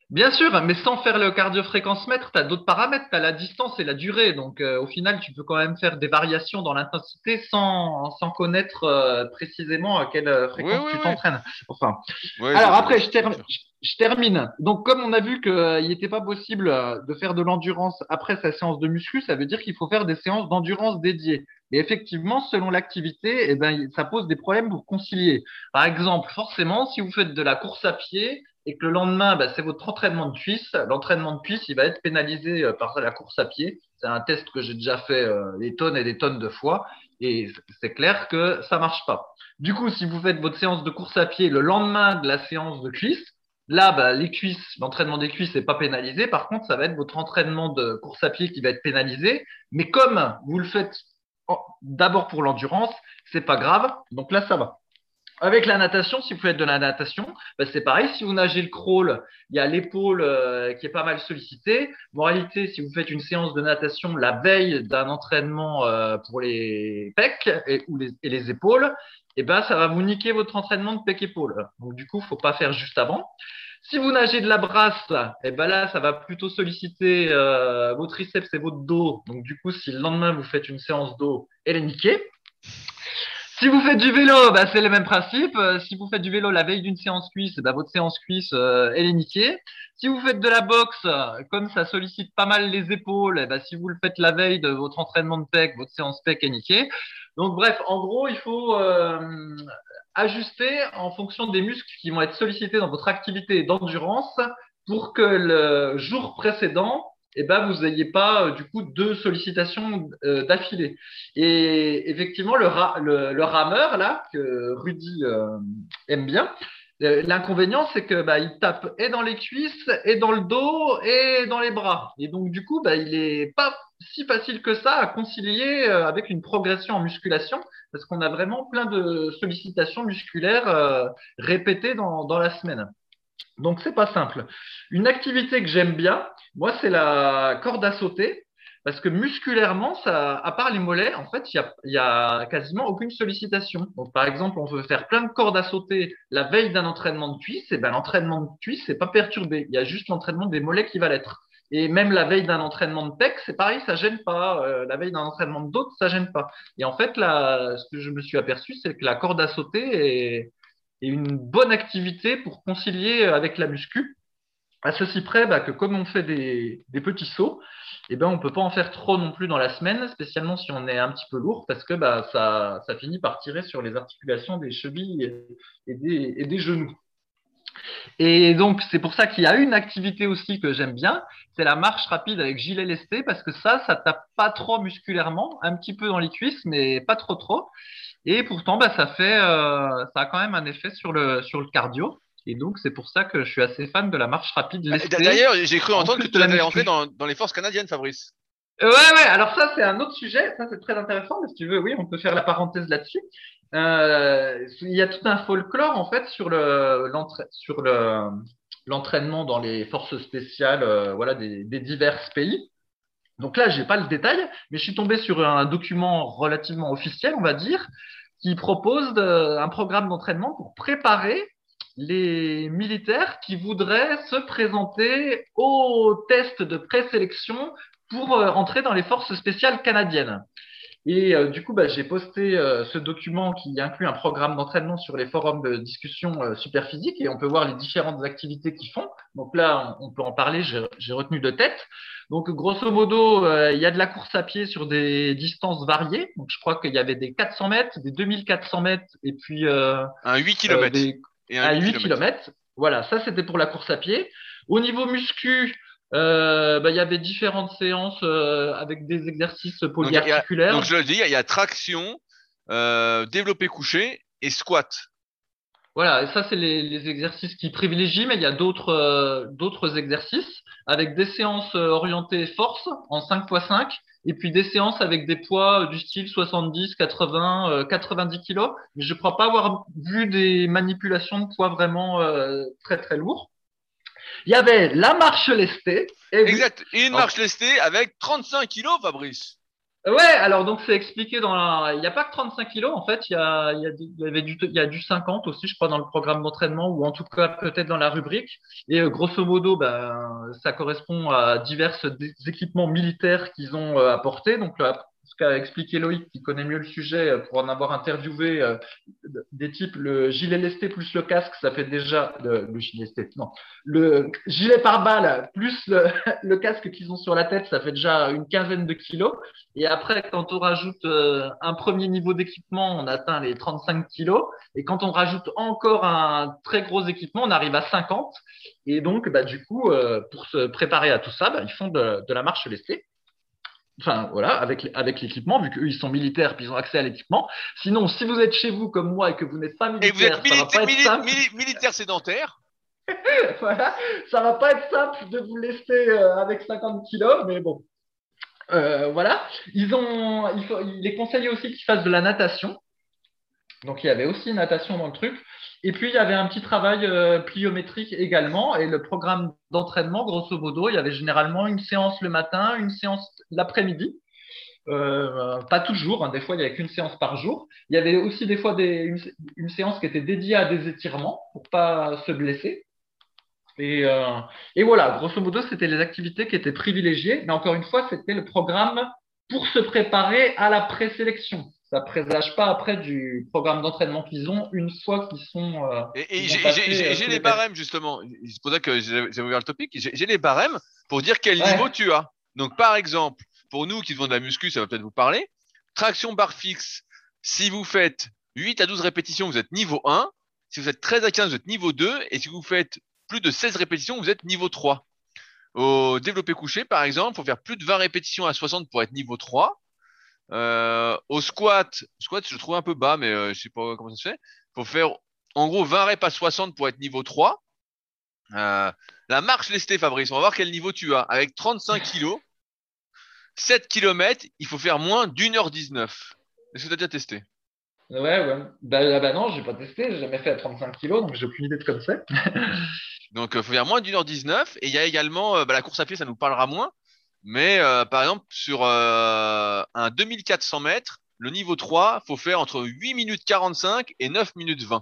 Bien sûr, mais sans faire le cardio-fréquence mètre, tu as d'autres paramètres, tu as la distance et la durée. Donc euh, au final, tu peux quand même faire des variations dans l'intensité sans, sans connaître euh, précisément à quelle fréquence tu t'entraînes. Enfin. Alors après, je, termine, je termine. Donc, comme on a vu qu'il euh, n'était pas possible euh, de faire de l'endurance après sa séance de muscu, ça veut dire qu'il faut faire des séances d'endurance dédiées. Et effectivement, selon l'activité, eh ben, ça pose des problèmes pour concilier. Par exemple, forcément, si vous faites de la course à pied, et que le lendemain, bah, c'est votre entraînement de cuisse, l'entraînement de cuisse, il va être pénalisé euh, par la course à pied. C'est un test que j'ai déjà fait euh, des tonnes et des tonnes de fois, et c'est clair que ça marche pas. Du coup, si vous faites votre séance de course à pied le lendemain de la séance de cuisse, là, bah, les cuisses, l'entraînement des cuisses n'est pas pénalisé. Par contre, ça va être votre entraînement de course à pied qui va être pénalisé. Mais comme vous le faites d'abord pour l'endurance, c'est pas grave. Donc là, ça va. Avec la natation, si vous faites de la natation, bah, c'est pareil. Si vous nagez le crawl, il y a l'épaule euh, qui est pas mal sollicitée. Moralité, si vous faites une séance de natation la veille d'un entraînement euh, pour les pecs et, les, épaules, eh ben, ça va vous niquer votre entraînement de pec-épaule. Donc, du coup, faut pas faire juste avant. Si vous nagez de la brasse, eh ben là, ça va plutôt solliciter euh, vos triceps et votre dos. Donc, du coup, si le lendemain, vous faites une séance d'eau, elle est niquée. Si vous faites du vélo, bah, c'est le même principe. Euh, si vous faites du vélo la veille d'une séance cuisse, bah, votre séance cuisse, euh, elle est niquée. Si vous faites de la boxe, comme ça sollicite pas mal les épaules, eh ben, si vous le faites la veille de votre entraînement de pec, votre séance pec est niquée. Donc bref, en gros, il faut euh, ajuster en fonction des muscles qui vont être sollicités dans votre activité d'endurance pour que le jour précédent, eh ben, vous n'ayez pas euh, du coup deux sollicitations euh, d'affilée. Et effectivement, le, le, rameur là que Rudy euh, aime bien, l'inconvénient c'est que bah, il tape et dans les cuisses, et dans le dos, et dans les bras. Et donc du coup, bah, il est pas si facile que ça à concilier avec une progression en musculation parce qu'on a vraiment plein de sollicitations musculaires répétées dans, dans la semaine. Donc c'est pas simple. Une activité que j'aime bien, moi c'est la corde à sauter, parce que musculairement, ça, à part les mollets, en fait, il y a, quasiment aucune sollicitation. Donc par exemple, on veut faire plein de cordes à sauter la veille d'un entraînement de cuisse, et ben l'entraînement de cuisse c'est pas perturbé. Il y a juste l'entraînement des mollets qui va l'être. Et même la veille d'un entraînement de pec, c'est pareil, ça gêne pas. Euh, la veille d'un entraînement de dos, ça gêne pas. Et en fait, là, ce que je me suis aperçu, c'est que la corde à sauter est, et une bonne activité pour concilier avec la muscu. À ceci près bah, que comme on fait des, petits sauts, eh ben, on ne peut pas en faire trop non plus dans la semaine, spécialement si on est un petit peu lourd, parce que bah, ça, ça finit par tirer sur les articulations des chevilles et des, et des genoux. Et donc, c'est pour ça qu'il y a une activité aussi que j'aime bien, c'est la marche rapide avec gilet lesté, parce que ça, ça tape pas trop musculairement, un petit peu dans les cuisses, mais pas trop trop. Et pourtant, bah, ça fait, euh, ça a quand même un effet sur le, sur le cardio. Et donc, c'est pour ça que je suis assez fan de la marche rapide. Bah, d'ailleurs, j'ai cru entendre que tu l'avais rentré dans, dans les forces canadiennes, Fabrice. Ouais, ouais, alors ça, c'est un autre sujet. Ça, c'est très intéressant. Mais si tu veux, oui, on peut faire la parenthèse là-dessus. Euh, il y a tout un folklore, en fait, sur le, l'entraînement dans les forces spéciales, euh, voilà, des, divers pays. Donc là, j'ai pas le détail, mais je suis tombé sur un document relativement officiel, on va dire, qui propose un programme d'entraînement pour préparer les militaires qui voudraient se présenter au test de présélection pour euh, entrer dans les forces spéciales canadiennes. Et euh, du coup, bah, j'ai posté euh, ce document qui inclut un programme d'entraînement sur les forums de discussion euh, Superphysique et on peut voir les différentes activités qu'ils font. Donc là, on, peut en parler, j'ai retenu de tête. Donc grosso modo, il y a de la course à pied sur des distances variées. Donc je crois qu'il y avait des 400 mètres, des 2400 mètres et puis un 8 km. et un 8 km. Voilà, ça c'était pour la course à pied. Au niveau muscu, euh, bah, il y avait différentes séances euh, avec des exercices polyarticulaires. Donc, je le dis, il y a traction, euh, développé couché et squat. Voilà, et ça c'est les, les, exercices qui privilégient, mais il y a d'autres euh, d'autres exercices avec des séances euh, orientées force en 5 x 5 et puis des séances avec des poids du style 70, 80, 90 kilos. Mais je ne crois pas avoir vu des manipulations de poids vraiment très très lourds. Il y avait la marche lestée. exact. Et une marche lestée avec 35 kilos, Fabrice. Ouais, alors donc c'est expliqué dans la. Il n'y a pas que 35 kilos, en fait, il y a, il y a, il y avait du, il y a du 50 aussi, je crois, dans le programme d'entraînement, ou en tout cas peut-être dans la rubrique. Et euh, grosso modo, ben, ça correspond à divers équipements militaires qu'ils ont euh, apportés. Donc ce qu'a expliqué Loïc, qui connaît mieux le sujet, euh, pour en avoir interviewé euh, des types, le gilet lesté plus le casque, ça fait déjà le, gilet lesté, non, le gilet pare-balles plus le, casque qu'ils ont sur la tête, ça fait déjà une quinzaine de kilos. Et après, quand on rajoute euh, un premier niveau d'équipement, on atteint les 35 kilos. Et quand on rajoute encore un très gros équipement, on arrive à 50. Et donc, bah, du coup, pour se préparer à tout ça, bah, ils font de, de la marche lestée. Enfin, voilà, avec, avec l'équipement, vu qu'eux, ils sont militaires, puis ils ont accès à l'équipement. Sinon, si vous êtes chez vous comme moi et que vous n'êtes pas militaire, et vous êtes militaire, sédentaire, voilà, ça va pas être simple de vous laisser euh, avec 50 kilos, mais bon. Euh, voilà, ils ont, il, faut, il est conseillé aussi qu'ils fassent de la natation. Donc, il y avait aussi natation dans le truc. Et puis, il y avait un petit travail euh, pliométrique également. Et le programme d'entraînement, grosso modo, il y avait généralement une séance le matin, une séance l'après-midi. Euh, pas toujours, hein. des fois il n'y avait qu'une séance par jour. Il y avait aussi des fois des, une, séance qui était dédiée à des étirements pour pas se blesser. Et, euh, et voilà, grosso modo, c'était les activités qui étaient privilégiées. Mais encore une fois, c'était le programme pour se préparer à la présélection ça présage pas après du programme d'entraînement qu'ils ont une fois qu'ils sont. Euh, et, j'ai euh, les barèmes justement. C'est pour ça que j'ai ouvert le topic. J'ai les barèmes pour dire quel niveau tu as. Donc par exemple, pour nous qui faisons de la muscu, ça va peut-être vous parler. Traction barre fixe. Si vous faites 8 à 12 répétitions, vous êtes niveau 1. Si vous êtes 13 à 15, vous êtes niveau 2. Et si vous faites plus de 16 répétitions, vous êtes niveau 3. Au développé couché, par exemple, il faut faire plus de 20 répétitions à 60 pour être niveau 3. Euh, au squat, squat, je le trouve un peu bas, mais euh, je sais pas comment ça se fait. Faut faire en gros 20 reps à 60 pour être niveau 3. Euh, la marche lestée, Fabrice, on va voir quel niveau tu as. Avec 35 kilos, 7 km, il faut faire moins d'une heure 19. Est-ce que tu as déjà testé? Ouais, ouais. Bah, ah bah non, j'ai pas testé, j'ai jamais fait à 35 kilos, donc j'ai aucune idée de comme c'est. donc, il faut faire moins d'une heure 19. Et il y a également bah, la course à pied, ça nous parlera moins. Mais euh, par exemple, sur euh, un 2400 mètres, le niveau 3, faut faire entre 8 minutes 45 et 9 minutes 20.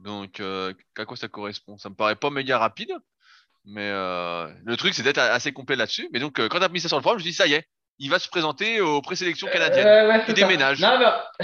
Donc, euh, à quoi ça correspond? Ça me paraît pas méga rapide. Mais le truc, c'est d'être assez complet là-dessus. Mais donc, quand tu as mis ça sur le programme, je me dis, ça y est, il va se présenter aux présélections canadiennes. Euh, il déménage. Non,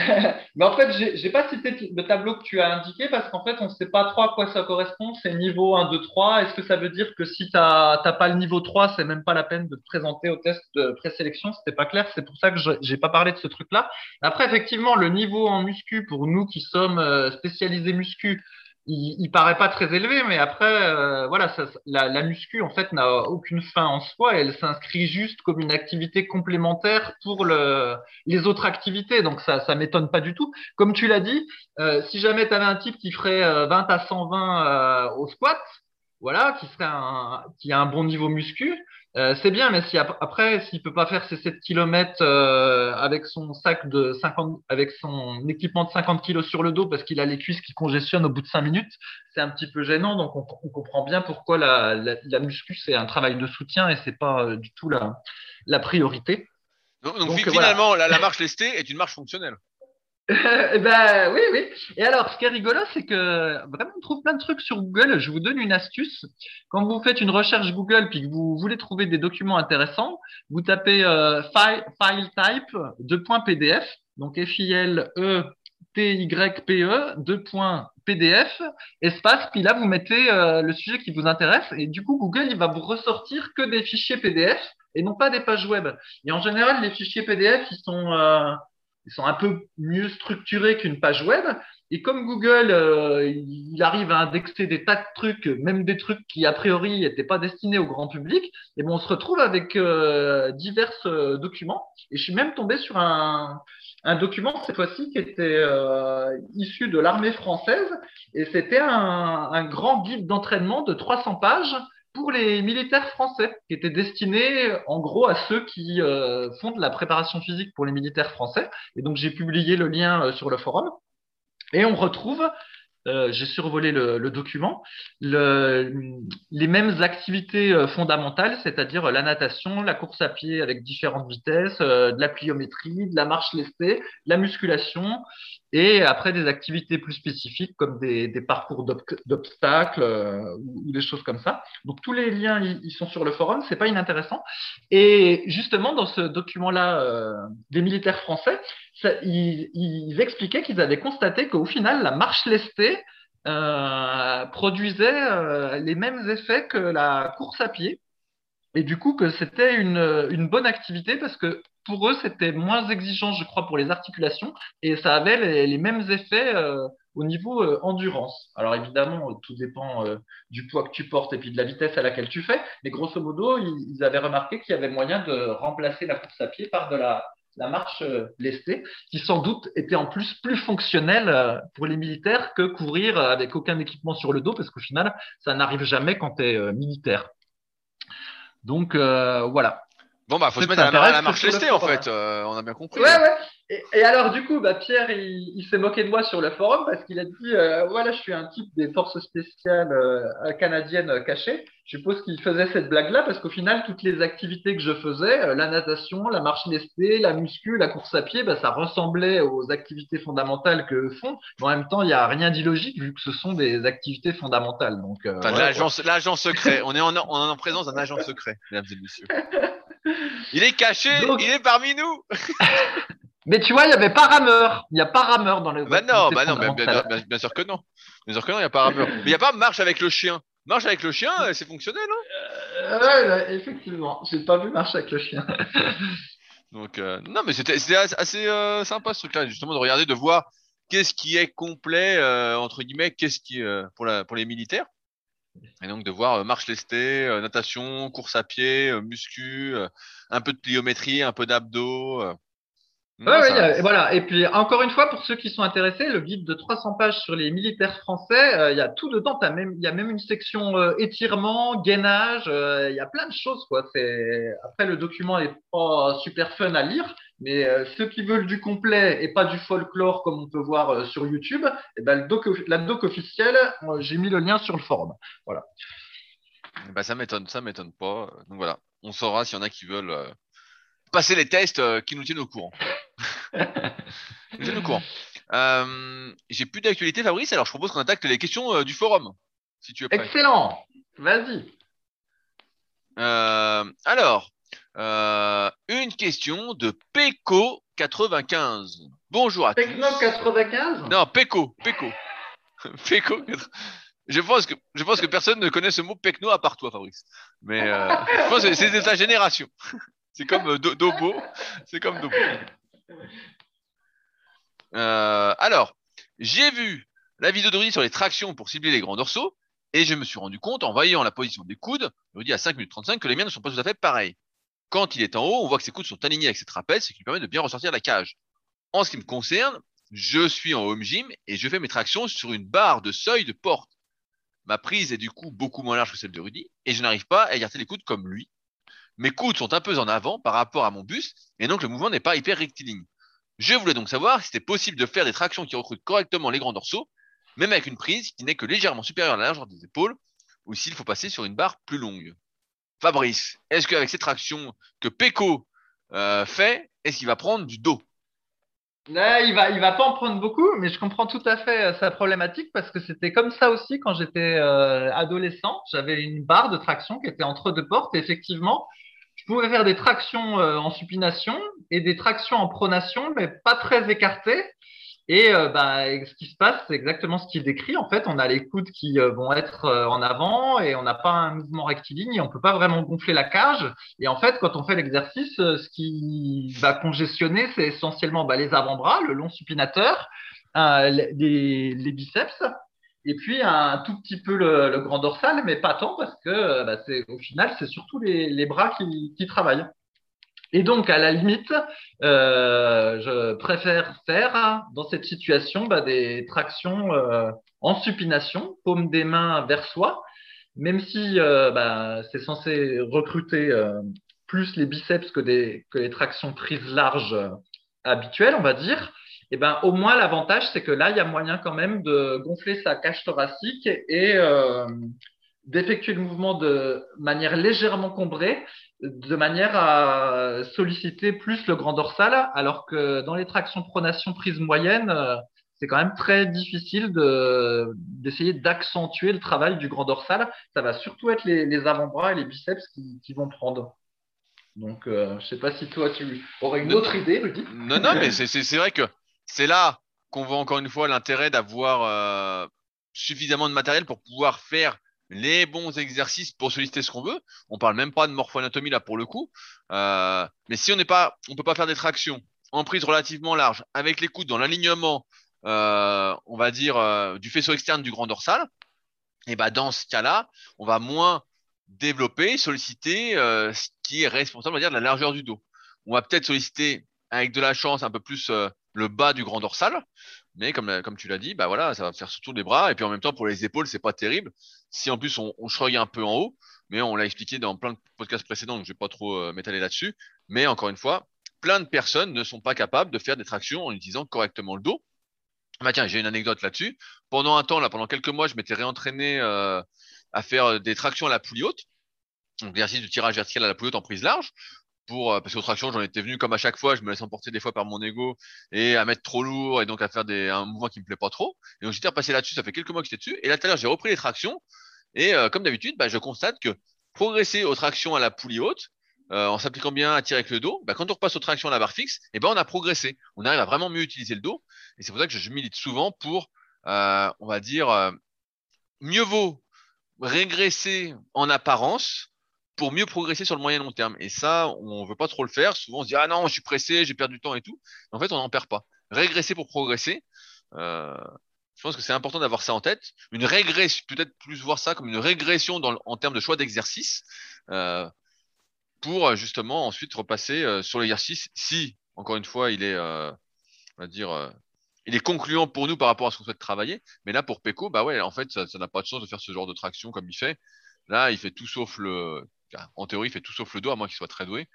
mais... en fait, j'ai, n'ai pas cité le tableau que tu as indiqué parce qu'en fait, on ne sait pas trop à quoi ça correspond. C'est niveau 1, 2, 3. Est-ce que ça veut dire que si tu n'as pas le niveau 3, c'est même pas la peine de te présenter au test de présélection? C'était pas clair. C'est pour ça que j'ai pas parlé de ce truc-là. Après, effectivement, le niveau en muscu pour nous qui sommes euh, spécialisés muscu, il, paraît pas très élevé, mais après, euh, voilà, ça, la, la, muscu en fait n'a aucune fin en soi. Elle s'inscrit juste comme une activité complémentaire pour le, les autres activités. Donc ça, ça m'étonne pas du tout. Comme tu l'as dit, euh, si jamais tu avais un type qui ferait 20 euh, à 120 euh, au squat, voilà, qui serait un, qui a un bon niveau muscu, euh, c'est bien, mais si après, s'il peut pas faire ses 7 km euh, avec son sac de 50, avec son équipement de 50 kg sur le dos parce qu'il a les cuisses qui congestionnent au bout de 5 minutes, c'est un petit peu gênant. Donc, on, comprend bien pourquoi la, la, muscu, c'est un travail de soutien et c'est pas euh, du tout la, la priorité. Donc, finalement, la, la marche lestée est une marche fonctionnelle. eh ben oui, oui. Et alors, ce qui est rigolo, c'est que vraiment, on trouve plein de trucs sur Google. Je vous donne une astuce. Quand vous faites une recherche Google puis que vous voulez trouver des documents intéressants, vous tapez euh, file, file, type deux points PDF, donc F I L E T Y P E deux points PDF espace. Puis là, vous mettez euh, le sujet qui vous intéresse et du coup, Google il va vous ressortir que des fichiers PDF et non pas des pages web. Et en général, les fichiers PDF, ils sont euh, ils sont un peu mieux structurés qu'une page web. Et comme Google, euh, il arrive à indexer des tas de trucs, même des trucs qui a priori n'étaient pas destinés au grand public, et bon, on se retrouve avec euh, divers euh, documents. Et je suis même tombé sur un, un document cette fois-ci qui était issu de l'armée française, et c'était un, un grand guide d'entraînement de 300 pages pour les militaires français, qui étaient destinés en gros à ceux qui euh, font de la préparation physique pour les militaires français. Et donc j'ai publié le lien euh, sur le forum. Et on retrouve euh, j'ai survolé le, document, les mêmes activités fondamentales, c'est-à-dire la natation, la course à pied avec différentes vitesses, de la pliométrie, de la marche lestée, la musculation, et après des activités plus spécifiques comme des, parcours d'obstacles ou, des choses comme ça. Donc tous les liens ils, sont sur le forum, c'est pas inintéressant. Et justement dans ce document-là des militaires français, ils, expliquaient qu'ils avaient constaté qu'au final, la marche lestée euh, produisait euh, les mêmes effets que la course à pied. Et du coup, que c'était une, bonne activité parce que pour eux, c'était moins exigeant, je crois, pour les articulations et ça avait les, mêmes effets euh, au niveau endurance. Alors évidemment, tout dépend du poids que tu portes et puis de la vitesse à laquelle tu fais, mais grosso modo, ils avaient remarqué qu'il y avait moyen de remplacer la course à pied par de la, marche euh, lestée, qui sans doute était en plus plus fonctionnelle euh, pour les militaires que courir avec aucun équipement sur le dos, parce qu'au final, ça n'arrive jamais quand tu es euh, militaire. Donc voilà. Bon, bah, faut se mettre à la, marche lestée, en fait. on a bien compris. Ouais, ouais. Et, alors, du coup, bah, Pierre, il, s'est moqué de moi sur le forum parce qu'il a dit euh, Voilà, je suis un type des forces spéciales euh, canadiennes cachées. Je suppose qu'il faisait cette blague-là parce qu'au final, toutes les activités que je faisais, euh, la natation, la marche lestée, la muscu, la course à pied, bah, ça ressemblait aux activités fondamentales que font. Mais en même temps, il n'y a rien d'illogique vu que ce sont des activités fondamentales. Donc, l'agent secret. on est en, en présence d'un agent secret, mesdames et messieurs. Il est caché, il est parmi nous. Mais tu vois, il n'y avait pas rameur. Il n'y a pas rameur dans les. Bah non, bah non, bien, bien, sûr que non. Bien sûr que non, il n'y a pas rameur. Mais il n'y a pas marche avec le chien. Marche avec le chien, c'est fonctionnel, non? Euh, Ouais, effectivement. J'ai pas vu marche avec le chien. Donc, euh, non, mais c'était assez euh, sympa ce truc-là, justement, de regarder, de voir qu'est-ce qui est complet, entre guillemets, qu'est-ce qui pour, la, pour les militaires. Et donc de voir marche lestée, natation, course à pied, muscu, un peu de pliométrie, un peu d'abdos. Ouais, voilà. Et puis, encore une fois, pour ceux qui sont intéressés, le guide de 300 pages sur les militaires français, euh, il y a tout dedans. As même, il y a même une section euh, étirement, gainage. Euh, il y a plein de choses, quoi. C'est après le document est pas super fun à lire, mais ceux qui veulent du complet et pas du folklore comme on peut voir sur YouTube, et eh ben le doc, la doc officielle, j'ai mis le lien sur le forum. Voilà. Bah ça m'étonne, ça m'étonne pas. Donc voilà, on saura s'il y en a qui veulent passer les tests qui nous tiennent au courant. Je courant. Euh, j'ai plus d'actualité, Fabrice, alors je propose qu'on attaque les questions euh, du forum. Si tu Excellent. Vas-y. Euh, une question de Peco95. Bonjour à tous. Peco95 Non, Peco. Peco. Peco. Je pense, que, je pense que personne ne connaît ce mot Pecno à part toi, Fabrice. Mais je pense que c'est de ta génération. C'est comme Dobo. C'est comme Dobo. Euh, alors, j'ai vu la vidéo de Rudy sur les tractions pour cibler les grands dorsaux, et je me suis rendu compte, en voyant la position des coudes, Rudy à 5 minutes 35, que les miens ne sont pas tout à fait pareils. Quand il est en haut, on voit que ses coudes sont alignés avec ses trapèzes, ce qui lui permet de bien ressortir la cage. En ce qui me concerne, je suis en home gym et je fais mes tractions sur une barre de seuil de porte. Ma prise est du coup beaucoup moins large que celle de Rudy, et je n'arrive pas à écarter les coudes comme lui. Mes coudes sont un peu en avant par rapport à mon buste, et donc le mouvement n'est pas hyper rectiligne. Je voulais donc savoir si c'était possible de faire des tractions qui recrutent correctement les grands dorsaux, même avec une prise qui n'est que légèrement supérieure à la largeur des épaules, ou s'il faut passer sur une barre plus longue. Fabrice, est-ce qu'avec ces tractions que Peko euh, fait, est-ce qu'il va prendre du dos? Il va, va pas en prendre beaucoup, mais je comprends tout à fait euh, sa problématique parce que c'était comme ça aussi quand j'étais euh, adolescent. J'avais une barre de traction qui était entre deux portes et effectivement, je pouvais faire des tractions euh, en supination et des tractions en pronation, mais pas très écartées. Et euh, bah, ce qui se passe, c'est exactement ce qu'il décrit. En fait, on a les coudes qui euh, vont être en avant et on n'a pas un mouvement rectiligne et on peut pas vraiment gonfler la cage. Et en fait, quand on fait l'exercice, ce qui va congestionner, c'est essentiellement bah, les avant-bras, le long supinateur, les, biceps et puis un tout petit peu le, grand dorsal, mais pas tant parce que euh, bah, au final c'est surtout les, bras qui, travaillent. Et donc à la limite, euh, je préfère faire dans cette situation bah, des tractions euh, en supination, paume des mains vers soi, même si bah, c'est censé recruter plus les biceps que, des, que les tractions prises larges habituelles, on va dire. ben au moins l'avantage c'est que là il y a moyen quand même de gonfler sa cage thoracique et euh, d'effectuer le mouvement de manière légèrement combrée, de manière à solliciter plus le grand dorsal, alors que dans les tractions pronation prise moyenne, c'est quand même très difficile de, d'essayer d'accentuer le travail du grand dorsal. Ça va surtout être les, les avant-bras et les biceps qui, qui vont prendre. Donc, euh, je sais pas si toi, tu aurais une autre idée, Rudy. Non, non, mais c'est c'est- c'est vrai que c'est là qu'on voit encore une fois l'intérêt d'avoir euh, suffisamment de matériel pour pouvoir faire les bons exercices pour solliciter ce qu'on veut. On parle même pas de morpho-anatomie là pour le coup. Euh, mais si on n'est pas, on peut pas faire des tractions en prise relativement large, avec les coudes dans l'alignement, euh, on va dire euh, du faisceau externe du grand dorsal. Et ben dans ce cas-là, on va moins développer, solliciter ce qui est responsable, on va dire, de la largeur du dos. On va peut-être solliciter avec de la chance un peu plus le bas du grand dorsal, mais comme, la- comme tu l'as dit, bah ça va faire surtout les bras et puis en même temps pour les épaules, c'est pas terrible. Si en plus on, on un peu en haut, mais on l'a expliqué dans plein de podcasts précédents, donc je vais pas trop euh, m'étaler là-dessus. Mais encore une fois, plein de personnes ne sont pas capables de faire des tractions en utilisant correctement le dos. Bah tiens, j'ai une anecdote là-dessus. Pendant un temps, pendant quelques mois, je m'étais réentraîné euh, à faire euh, des tractions à la poulie haute, donc l'exercice du tirage vertical à la poulie haute en prise large. Pour, euh, parce qu'aux tractions, j'en étais venu comme à chaque fois, je me laisse emporter des fois par mon ego et à mettre trop lourd et donc à faire des, un mouvement qui me plaît pas trop. Et donc j'étais repassé là-dessus, ça fait quelques mois que j'étais dessus. Et là tout à j'ai repris les tractions et euh, comme d'habitude, bah, je constate que progresser aux tractions à la poulie haute, euh, en s'appliquant bien à tirer avec le dos, bah, quand on repasse aux tractions à la barre fixe, et ben on a progressé. On arrive à vraiment mieux utiliser le dos. Et c'est pour ça que je milite souvent pour, on va dire, mieux vaut régresser en apparence pour mieux progresser sur le moyen long terme. Et ça, on veut pas trop le faire. Souvent, on se dit, ah non, je suis pressé, j'ai perdu du temps et tout. En fait, on n'en perd pas. Régresser pour progresser, euh, je pense que c'est important d'avoir ça en tête. Une régression, peut-être plus voir ça comme une régression dans en termes de choix d'exercice, euh, pour euh, justement ensuite repasser sur l'exercice si, encore une fois, il est, on va dire, il est concluant pour nous par rapport à ce qu'on souhaite travailler. Mais là, pour Peko, bah ouais, en fait, ça n'a pas de chance de faire ce genre de traction comme il fait. Là, il fait tout sauf le, en théorie, il fait tout sauf le dos, à moins qu'il soit très doué.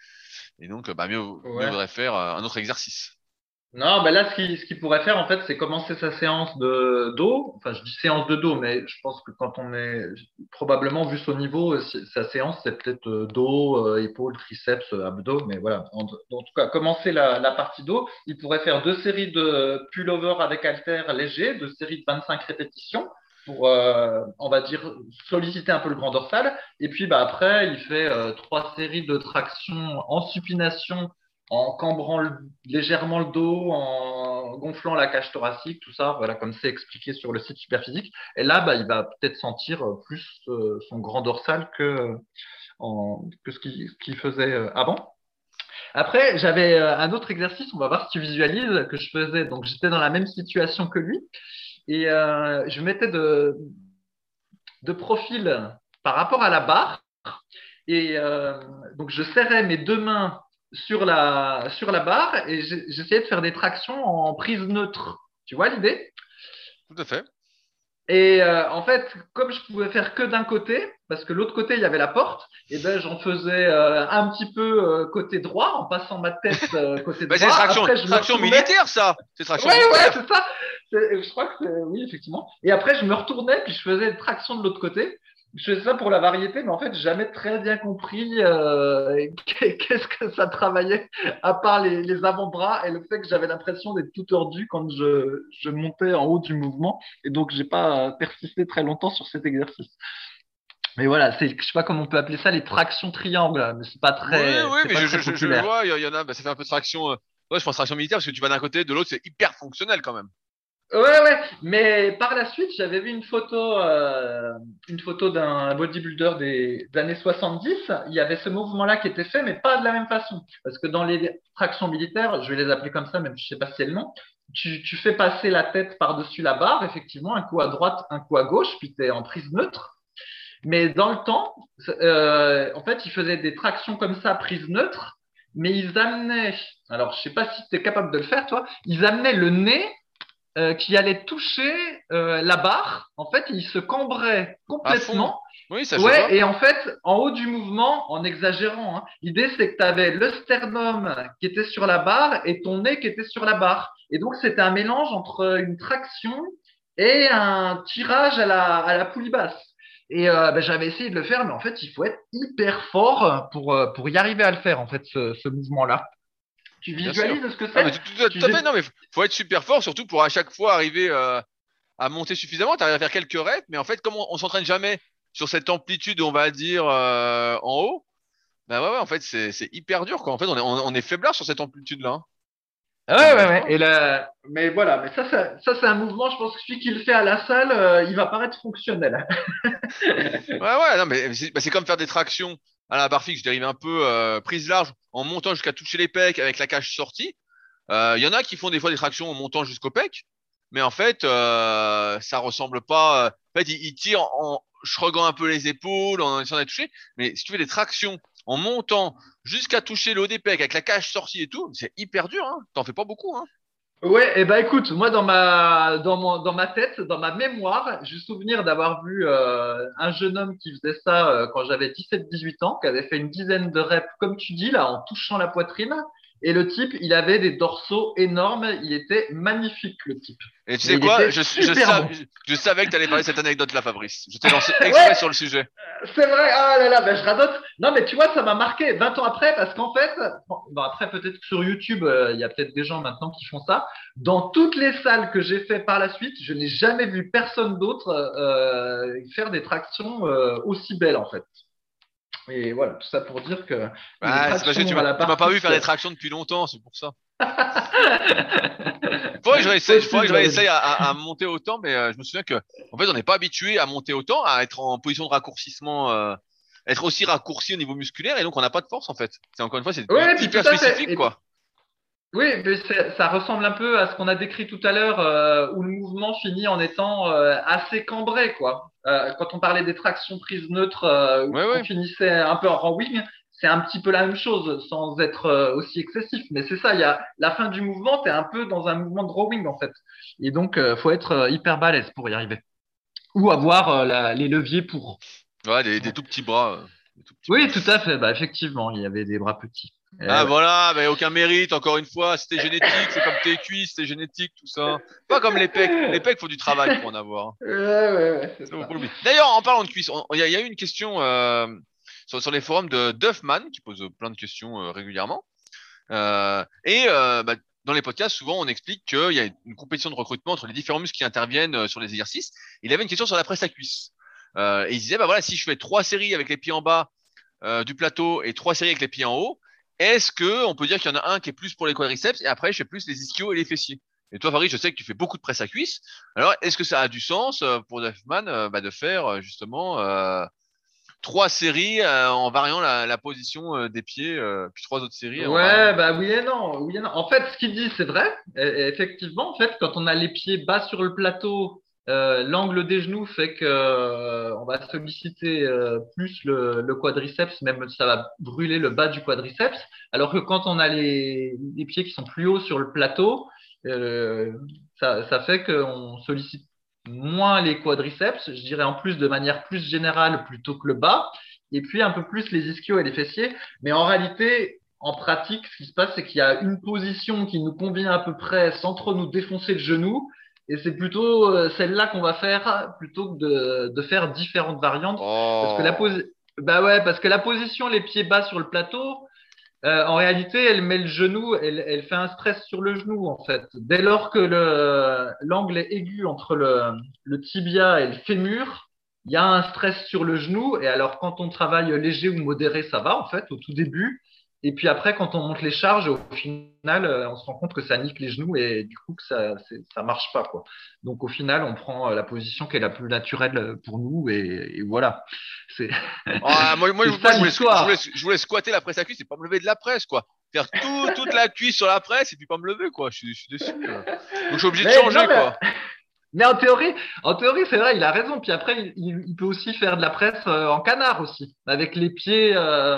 Et donc, bah, mieux, mieux Ouais. vaudrait faire euh, un autre exercice. Non, ben là, ce qu'il ce pourrait faire, en fait, c'est commencer sa séance de dos. Enfin, je dis séance de dos, mais je pense que quand on est probablement, vu son niveau, euh, sa séance, c'est peut-être euh, dos, euh, épaules, triceps, abdos. Mais voilà, en, en tout cas, commencer la, la partie dos. Il pourrait faire deux séries de pull-over avec halter léger, deux séries de 25 répétitions pour, euh, on va dire, solliciter un peu le grand dorsal. Et puis, bah, après, il fait euh, trois séries de traction en supination en cambrant légèrement le dos, en gonflant la cage thoracique, tout ça, voilà, comme c'est expliqué sur le site Superphysique. Et là, bah, il va peut-être sentir euh, plus euh, son grand dorsal que, en, que ce qu'il qu'il faisait euh, avant. Après, j'avais euh, un autre exercice, on va voir si tu visualises, que je faisais. Donc, j'étais dans la même situation que lui. Et euh, je mettais de, de profil par rapport à la barre. Et euh, donc, je serrais mes deux mains sur la, sur la barre et j'essayais de faire des tractions en prise neutre. Tu vois l'idée? Tout à fait. Et euh, en fait, comme je pouvais faire que d'un côté, parce que l'autre côté il y avait la porte, et ben j'en faisais euh, un petit peu euh, côté droit en passant ma tête euh, côté droit. c'est traction, Après, je me traction militaire, ça. C'est traction Ouais, ouais, militaire. c'est ça. Je crois que c'est oui effectivement. Et après je me retournais puis je faisais une traction de l'autre côté. Je faisais ça pour la variété, mais en fait, jamais très bien compris euh, qu'est-ce que ça travaillait, à part les, les avant-bras et le fait que j'avais l'impression d'être tout tordu quand je, je montais en haut du mouvement. Et donc, j'ai pas persisté très longtemps sur cet exercice. Mais voilà, c'est, je sais pas comment on peut appeler ça, les tractions triangles, mais c'est pas très, oui, oui, mais je, je, je vois, il y, a- il y en a, bah, ça fait un peu de traction. euh, Ouais, je pense traction militaire parce que tu vas d'un côté, de l'autre, c'est hyper fonctionnel quand même. Ouais, ouais, mais par la suite, j'avais vu une photo, euh, une photo d'un bodybuilder des, des années 70. Il y avait ce mouvement-là qui était fait, mais pas de la même façon. Parce que dans les tractions militaires, je vais les appeler comme ça, même si je sais pas si c'est le nom, tu, fais passer la tête par-dessus la barre, effectivement, un coup à droite, un coup à gauche, puis tu es en prise neutre. Mais dans le temps, euh, en fait, ils faisaient des tractions comme ça, prise neutre, mais ils amenaient, alors je sais pas si tu es capable de le faire, toi, ils amenaient le nez euh, qui allait toucher euh, la barre. En fait, il se cambrait complètement. Oui, ça. Ouais, et en fait, en haut du mouvement, en exagérant, hein, l'idée c'est que tu avais le sternum qui était sur la barre et ton nez qui était sur la barre. Et donc, c'était un mélange entre une traction et un tirage à la, à la poulie basse. Et euh, ben, j'avais essayé de le faire, mais en fait, il faut être hyper fort pour, euh, pour y arriver à le faire, en fait, ce, ce mouvement-là. Tu visualises ce que Ah, c'est tout, tout- tout dis- fait, non, mais faut- faut être super fort, surtout pour à chaque fois arriver euh, à monter suffisamment. Tu arrives à faire quelques reps, mais en fait, comme on, on s'entraîne jamais sur cette amplitude, on va dire, euh, en haut, bah ouais, ouais, en fait, c'est hyper dur, quoi. En fait, on est, on, on est faiblard sur cette amplitude-là. hein. Ah Ouais, ouais, ouais. Et là, mais voilà, mais ça, ça, ça c'est un mouvement, je pense que celui qui le fait à la salle, euh, il va paraître fonctionnel. Ouais, ouais, non, mais c'est bah, c'est comme faire des tractions à la barre fixe, je dérive un peu euh, prise large en montant jusqu'à toucher les pecs avec la cage sortie. Euh, Il y en a qui font des fois des tractions en montant jusqu'au pec, mais en fait, euh, ça ressemble pas. euh, En fait, ils, ils tirent en shruggant un peu les épaules, en essayant d'être touché. Mais si tu fais des tractions en montant jusqu'à toucher le haut des pecs avec la cage sortie et tout, c'est hyper dur. Hein. T'en fais pas beaucoup. Hein. Ouais, et ben écoute, moi dans ma dans ma tête, dans ma mémoire, j'ai souvenir d'avoir vu euh, un jeune homme qui faisait ça euh, quand j'avais 17-18 ans, qui avait fait une dizaine de reps comme tu dis là en touchant la poitrine et le type, il avait des dorsaux énormes, il était magnifique le type. Et tu sais il quoi je, bon. savais que tu allais parler de cette anecdote-là, Fabrice. Je t'ai lancé exprès sur le sujet. C'est vrai, ah là là, ben je radote. Non, mais tu vois, ça m'a marqué 20 ans après, parce qu'en fait, bon, bon, après, peut-être que sur YouTube, euh, il y a peut-être des gens maintenant qui font ça. Dans toutes les salles que j'ai fait par la suite, je n'ai jamais vu personne d'autre euh, faire des tractions euh, aussi belles, en fait. Et voilà, tout ça pour dire que. Ah, les c'est parce que tu m'as pas vu faire des tractions depuis longtemps, c'est pour ça. Que je réessaye, faudrait que je réessaye à, à- à monter autant, mais euh, je me souviens que, en fait, on n'est pas habitué à monter autant, à être en position de raccourcissement, euh, être aussi raccourci au niveau musculaire, et donc on n'a pas de force en fait. C'est encore une fois, c'est Ouais, hyper spécifique, quoi. Oui, mais ça ressemble un peu à ce qu'on a décrit tout à l'heure, euh, où le mouvement finit en étant euh, assez cambré, quoi. Euh, quand on parlait des tractions prises neutres, euh, où Ouais, on ouais. finissait un peu en rowing, c'est un petit peu la même chose, sans être euh, aussi excessif. Mais c'est ça, il y a la fin du mouvement, t'es un peu dans un mouvement de rowing en fait. Et donc, euh, faut être euh, hyper balèze pour y arriver, ou avoir euh, la- les leviers pour. Ouais, des, des tout petits bras. des tout petits Oui, bras. tout à fait. Bah effectivement, il y avait des bras petits. Euh, Ah voilà, mais aucun mérite, encore une fois, c'était génétique, c'est comme tes cuisses, c'était génétique, tout ça. Pas comme les pecs. Les pecs, faut du travail pour en avoir. ouais, ouais, ouais, c'est l'oublier. D'ailleurs, en parlant de cuisses, il y, a- il y a eu une question euh, sur, sur les forums de Duffman qui pose plein de questions euh, régulièrement. Euh, et euh, bah, dans les podcasts, souvent, on explique qu'il y a une compétition de recrutement entre les différents muscles qui interviennent euh, sur les exercices. Il avait une question sur la presse à cuisse. Euh, et il disait, bah voilà, si je fais trois séries avec les pieds en bas euh, du plateau et trois séries avec les pieds en haut, est-ce que on peut dire qu'il y en a un qui est plus pour les quadriceps et après je fais plus les ischios et les fessiers? Et toi, Farid, je sais que tu fais beaucoup de presse à cuisse. Alors, est-ce que ça a du sens euh, pour Duffman euh, bah, de faire euh, justement euh, trois séries euh, en variant la, la position euh, des pieds, euh, puis trois autres séries Ouais, variant- bah oui et non, oui et non. En fait, ce qu'il dit, c'est vrai. Et- et effectivement, en fait, quand on a les pieds bas sur le plateau, euh, l'angle des genoux fait que euh, on va solliciter euh, plus le, quadriceps, même ça va brûler le bas du quadriceps. Alors que quand on a les, les pieds qui sont plus hauts sur le plateau, euh, ça, ça fait qu'on sollicite moins les quadriceps, je dirais en plus de manière plus générale plutôt que le bas, et puis un peu plus les ischios et les fessiers. Mais en réalité, en pratique, ce qui se passe, c'est qu'il y a une position qui nous convient à peu près sans trop nous défoncer le genou. Et c'est plutôt euh, celle-là qu'on va faire plutôt que de, de faire différentes variantes. Parce que la Oh. posi- bah ouais, parce que la position, les pieds bas sur le plateau, euh, en réalité, elle met le genou, elle, elle fait un stress sur le genou, en fait. Dès lors que le, l'angle est aigu entre le, le tibia et le fémur, il y a un stress sur le genou. Et alors, quand on travaille léger ou modéré, ça va, en fait, au tout début. Et puis après, quand on monte les charges, au final, euh, on se rend compte que ça nique les genoux et du coup que ça, ça marche pas, quoi. Donc au final, on prend euh, la position qui est la plus naturelle euh, pour nous et, et voilà. C'est Ah, moi, ça, je, voulais, je, voulais, je voulais squatter la presse à cuisse et pas me lever de la presse, quoi. Faire tout, toute la cuisse sur la presse et puis pas me lever, quoi. Je suis, je suis déçu. Donc je suis obligé de changer, non, mais- quoi. Mais en théorie, en théorie, c'est vrai, il a raison. Puis après, il, peut aussi faire de la presse en canard aussi, avec les pieds euh,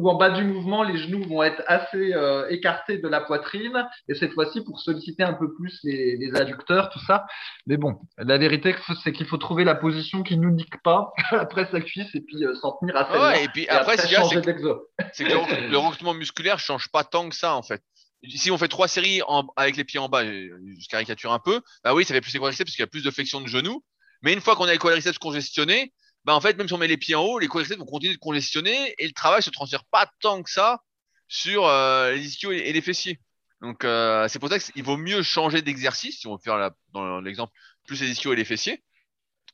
où en bas du mouvement, les genoux vont être assez euh, écartés de la poitrine. Et cette fois-ci, pour solliciter un peu plus les, les adducteurs, tout ça. Mais bon, la vérité, c'est qu'il faut trouver la position qui nous nique pas la presse à cuisse et puis euh, s'en tenir à celle-là. ouais, et puis et après, après, changer d'exo. c'est que le, le recrutement musculaire change pas tant que ça en fait. si on fait trois séries avec les pieds en bas, je caricature un peu, bah oui, ça fait plus les quadriceps parce qu'il y a plus de flexion de genoux. Mais une fois qu'on a les quadriceps congestionnés, bah en fait, même si on met les pieds en haut, les quadriceps vont continuer de congestionner et le travail se transfère pas tant que ça sur euh, les ischios et, les fessiers. Donc euh, c'est pour ça qu'il vaut mieux changer d'exercice, si on veut faire dans l'exemple plus les ischios et les fessiers,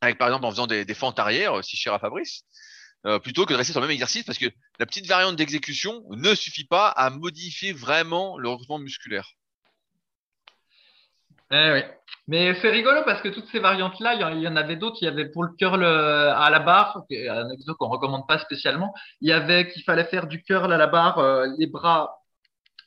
avec par exemple en faisant des, des fentes arrière, si cher à Fabrice, euh, plutôt que de rester sur le même exercice parce que la petite variante d'exécution ne suffit pas à modifier vraiment le recrutement musculaire. Eh oui. Mais c'est rigolo parce que toutes ces variantes-là, il y en avait d'autres. Il y avait pour le curl euh, à la barre, un exo qu'on recommande pas spécialement. Il y avait qu'il fallait faire du curl à la barre, euh, les bras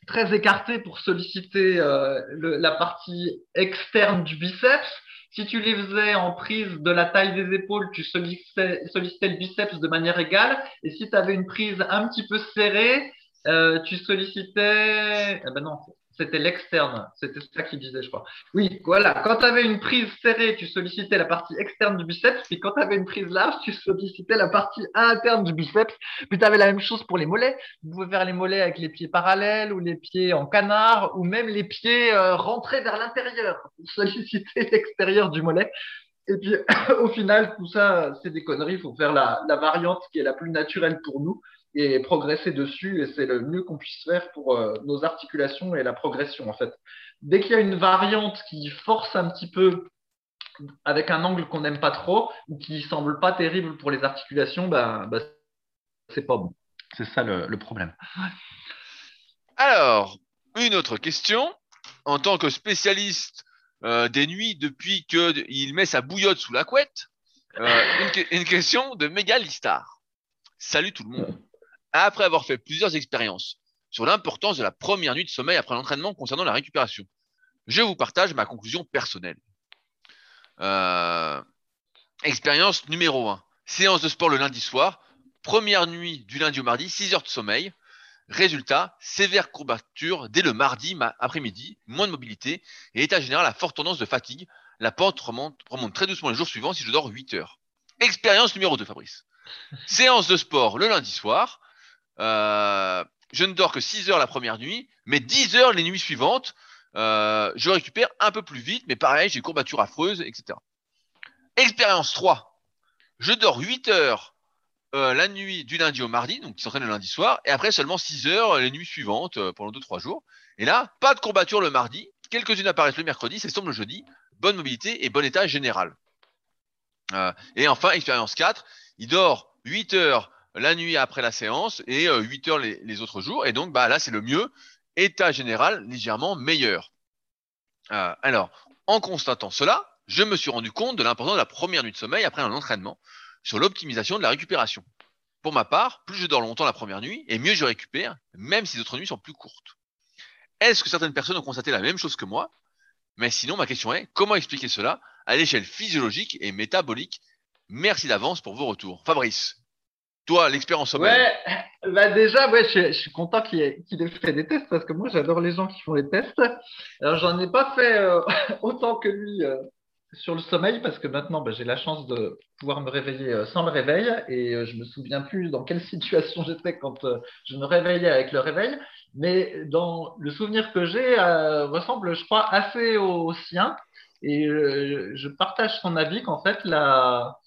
très écartés pour solliciter la partie externe du biceps. Si tu les faisais en prise de la taille des épaules, tu sollicitais, le biceps de manière égale. Et si tu avais une prise un petit peu serrée, euh, tu sollicitais. Eh ben non, c'était l'externe. C'était ça qu'il disait, je crois. Oui, voilà. Quand tu avais une prise serrée, tu sollicitais la partie externe du biceps. Puis quand tu avais une prise large, tu sollicitais la partie interne du biceps. Puis tu avais la même chose pour les mollets. Vous pouvez faire les mollets avec les pieds parallèles ou les pieds en canard ou même les pieds euh, rentrés vers l'intérieur pour solliciter l'extérieur du mollet. Et puis, au final, tout ça, c'est des conneries. Il faut faire la, la variante qui est la plus naturelle pour nous et progresser dessus. Et c'est le mieux qu'on puisse faire pour euh, nos articulations et la progression, en fait. Dès qu'il y a une variante qui force un petit peu avec un angle qu'on n'aime pas trop ou qui semble pas terrible pour les articulations, ben, ben c'est pas bon. C'est ça le, problème. Alors, une autre question. En tant que spécialiste euh, des nuits depuis qu'il met sa bouillotte sous la couette, euh, une, une, question de Mégalistar. Salut tout le monde après avoir fait plusieurs expériences sur l'importance de la première nuit de sommeil après l'entraînement concernant la récupération. Je vous partage ma conclusion personnelle. Euh, expérience numéro 1. Séance de sport le lundi soir. Première nuit du lundi au mardi, 6 heures de sommeil. Résultat, sévère courbature dès le mardi après-midi, moins de mobilité et état général à forte tendance de fatigue. La pente remonte, remonte très doucement les jours suivants si je dors 8 heures. Expérience numéro 2, Fabrice. Séance de sport le lundi soir. Euh, je ne dors que 6 heures la première nuit, mais 10 heures les nuits suivantes. Euh, je récupère un peu plus vite, mais pareil, j'ai une courbature affreuse, etc. Expérience 3. Je dors 8 heures euh, la nuit du lundi au mardi, donc qui s'entraîne le lundi soir, et après seulement 6 heures les nuits suivantes pendant 2-3 jours. Et là, pas de courbature le mardi, quelques-unes apparaissent le mercredi, c'est tombe le jeudi, bonne mobilité et bon état général. et enfin, expérience 4, il dort 8 heures la nuit après la séance et 8 euh, heures les, autres jours. Et donc, bah, là, c'est le mieux. État général légèrement meilleur. Euh, alors, en constatant cela, je me suis rendu compte de l'importance de la première nuit de sommeil après un entraînement sur l'optimisation de la récupération. Pour ma part, plus je dors longtemps la première nuit et mieux je récupère, même si les autres nuits sont plus courtes. Est-ce que certaines personnes ont constaté la même chose que moi? Mais sinon, ma question est, comment expliquer cela à l'échelle physiologique et métabolique? Merci d'avance pour vos retours. Fabrice toi, l'expérience sommeil Ouais, bah déjà, ouais, je, suis content qu'il ait, fait des tests parce que moi, j'adore les gens qui font les tests. Alors, j'en ai pas fait euh, autant que lui euh, sur le sommeil parce que maintenant, bah, j'ai la chance de pouvoir me réveiller euh, sans le réveil et je me souviens plus dans quelle situation j'étais quand je me réveillais avec le réveil. Mais dans le souvenir que j'ai, ressemble, je crois, assez au sien. Et je partage son avis qu'en fait, la,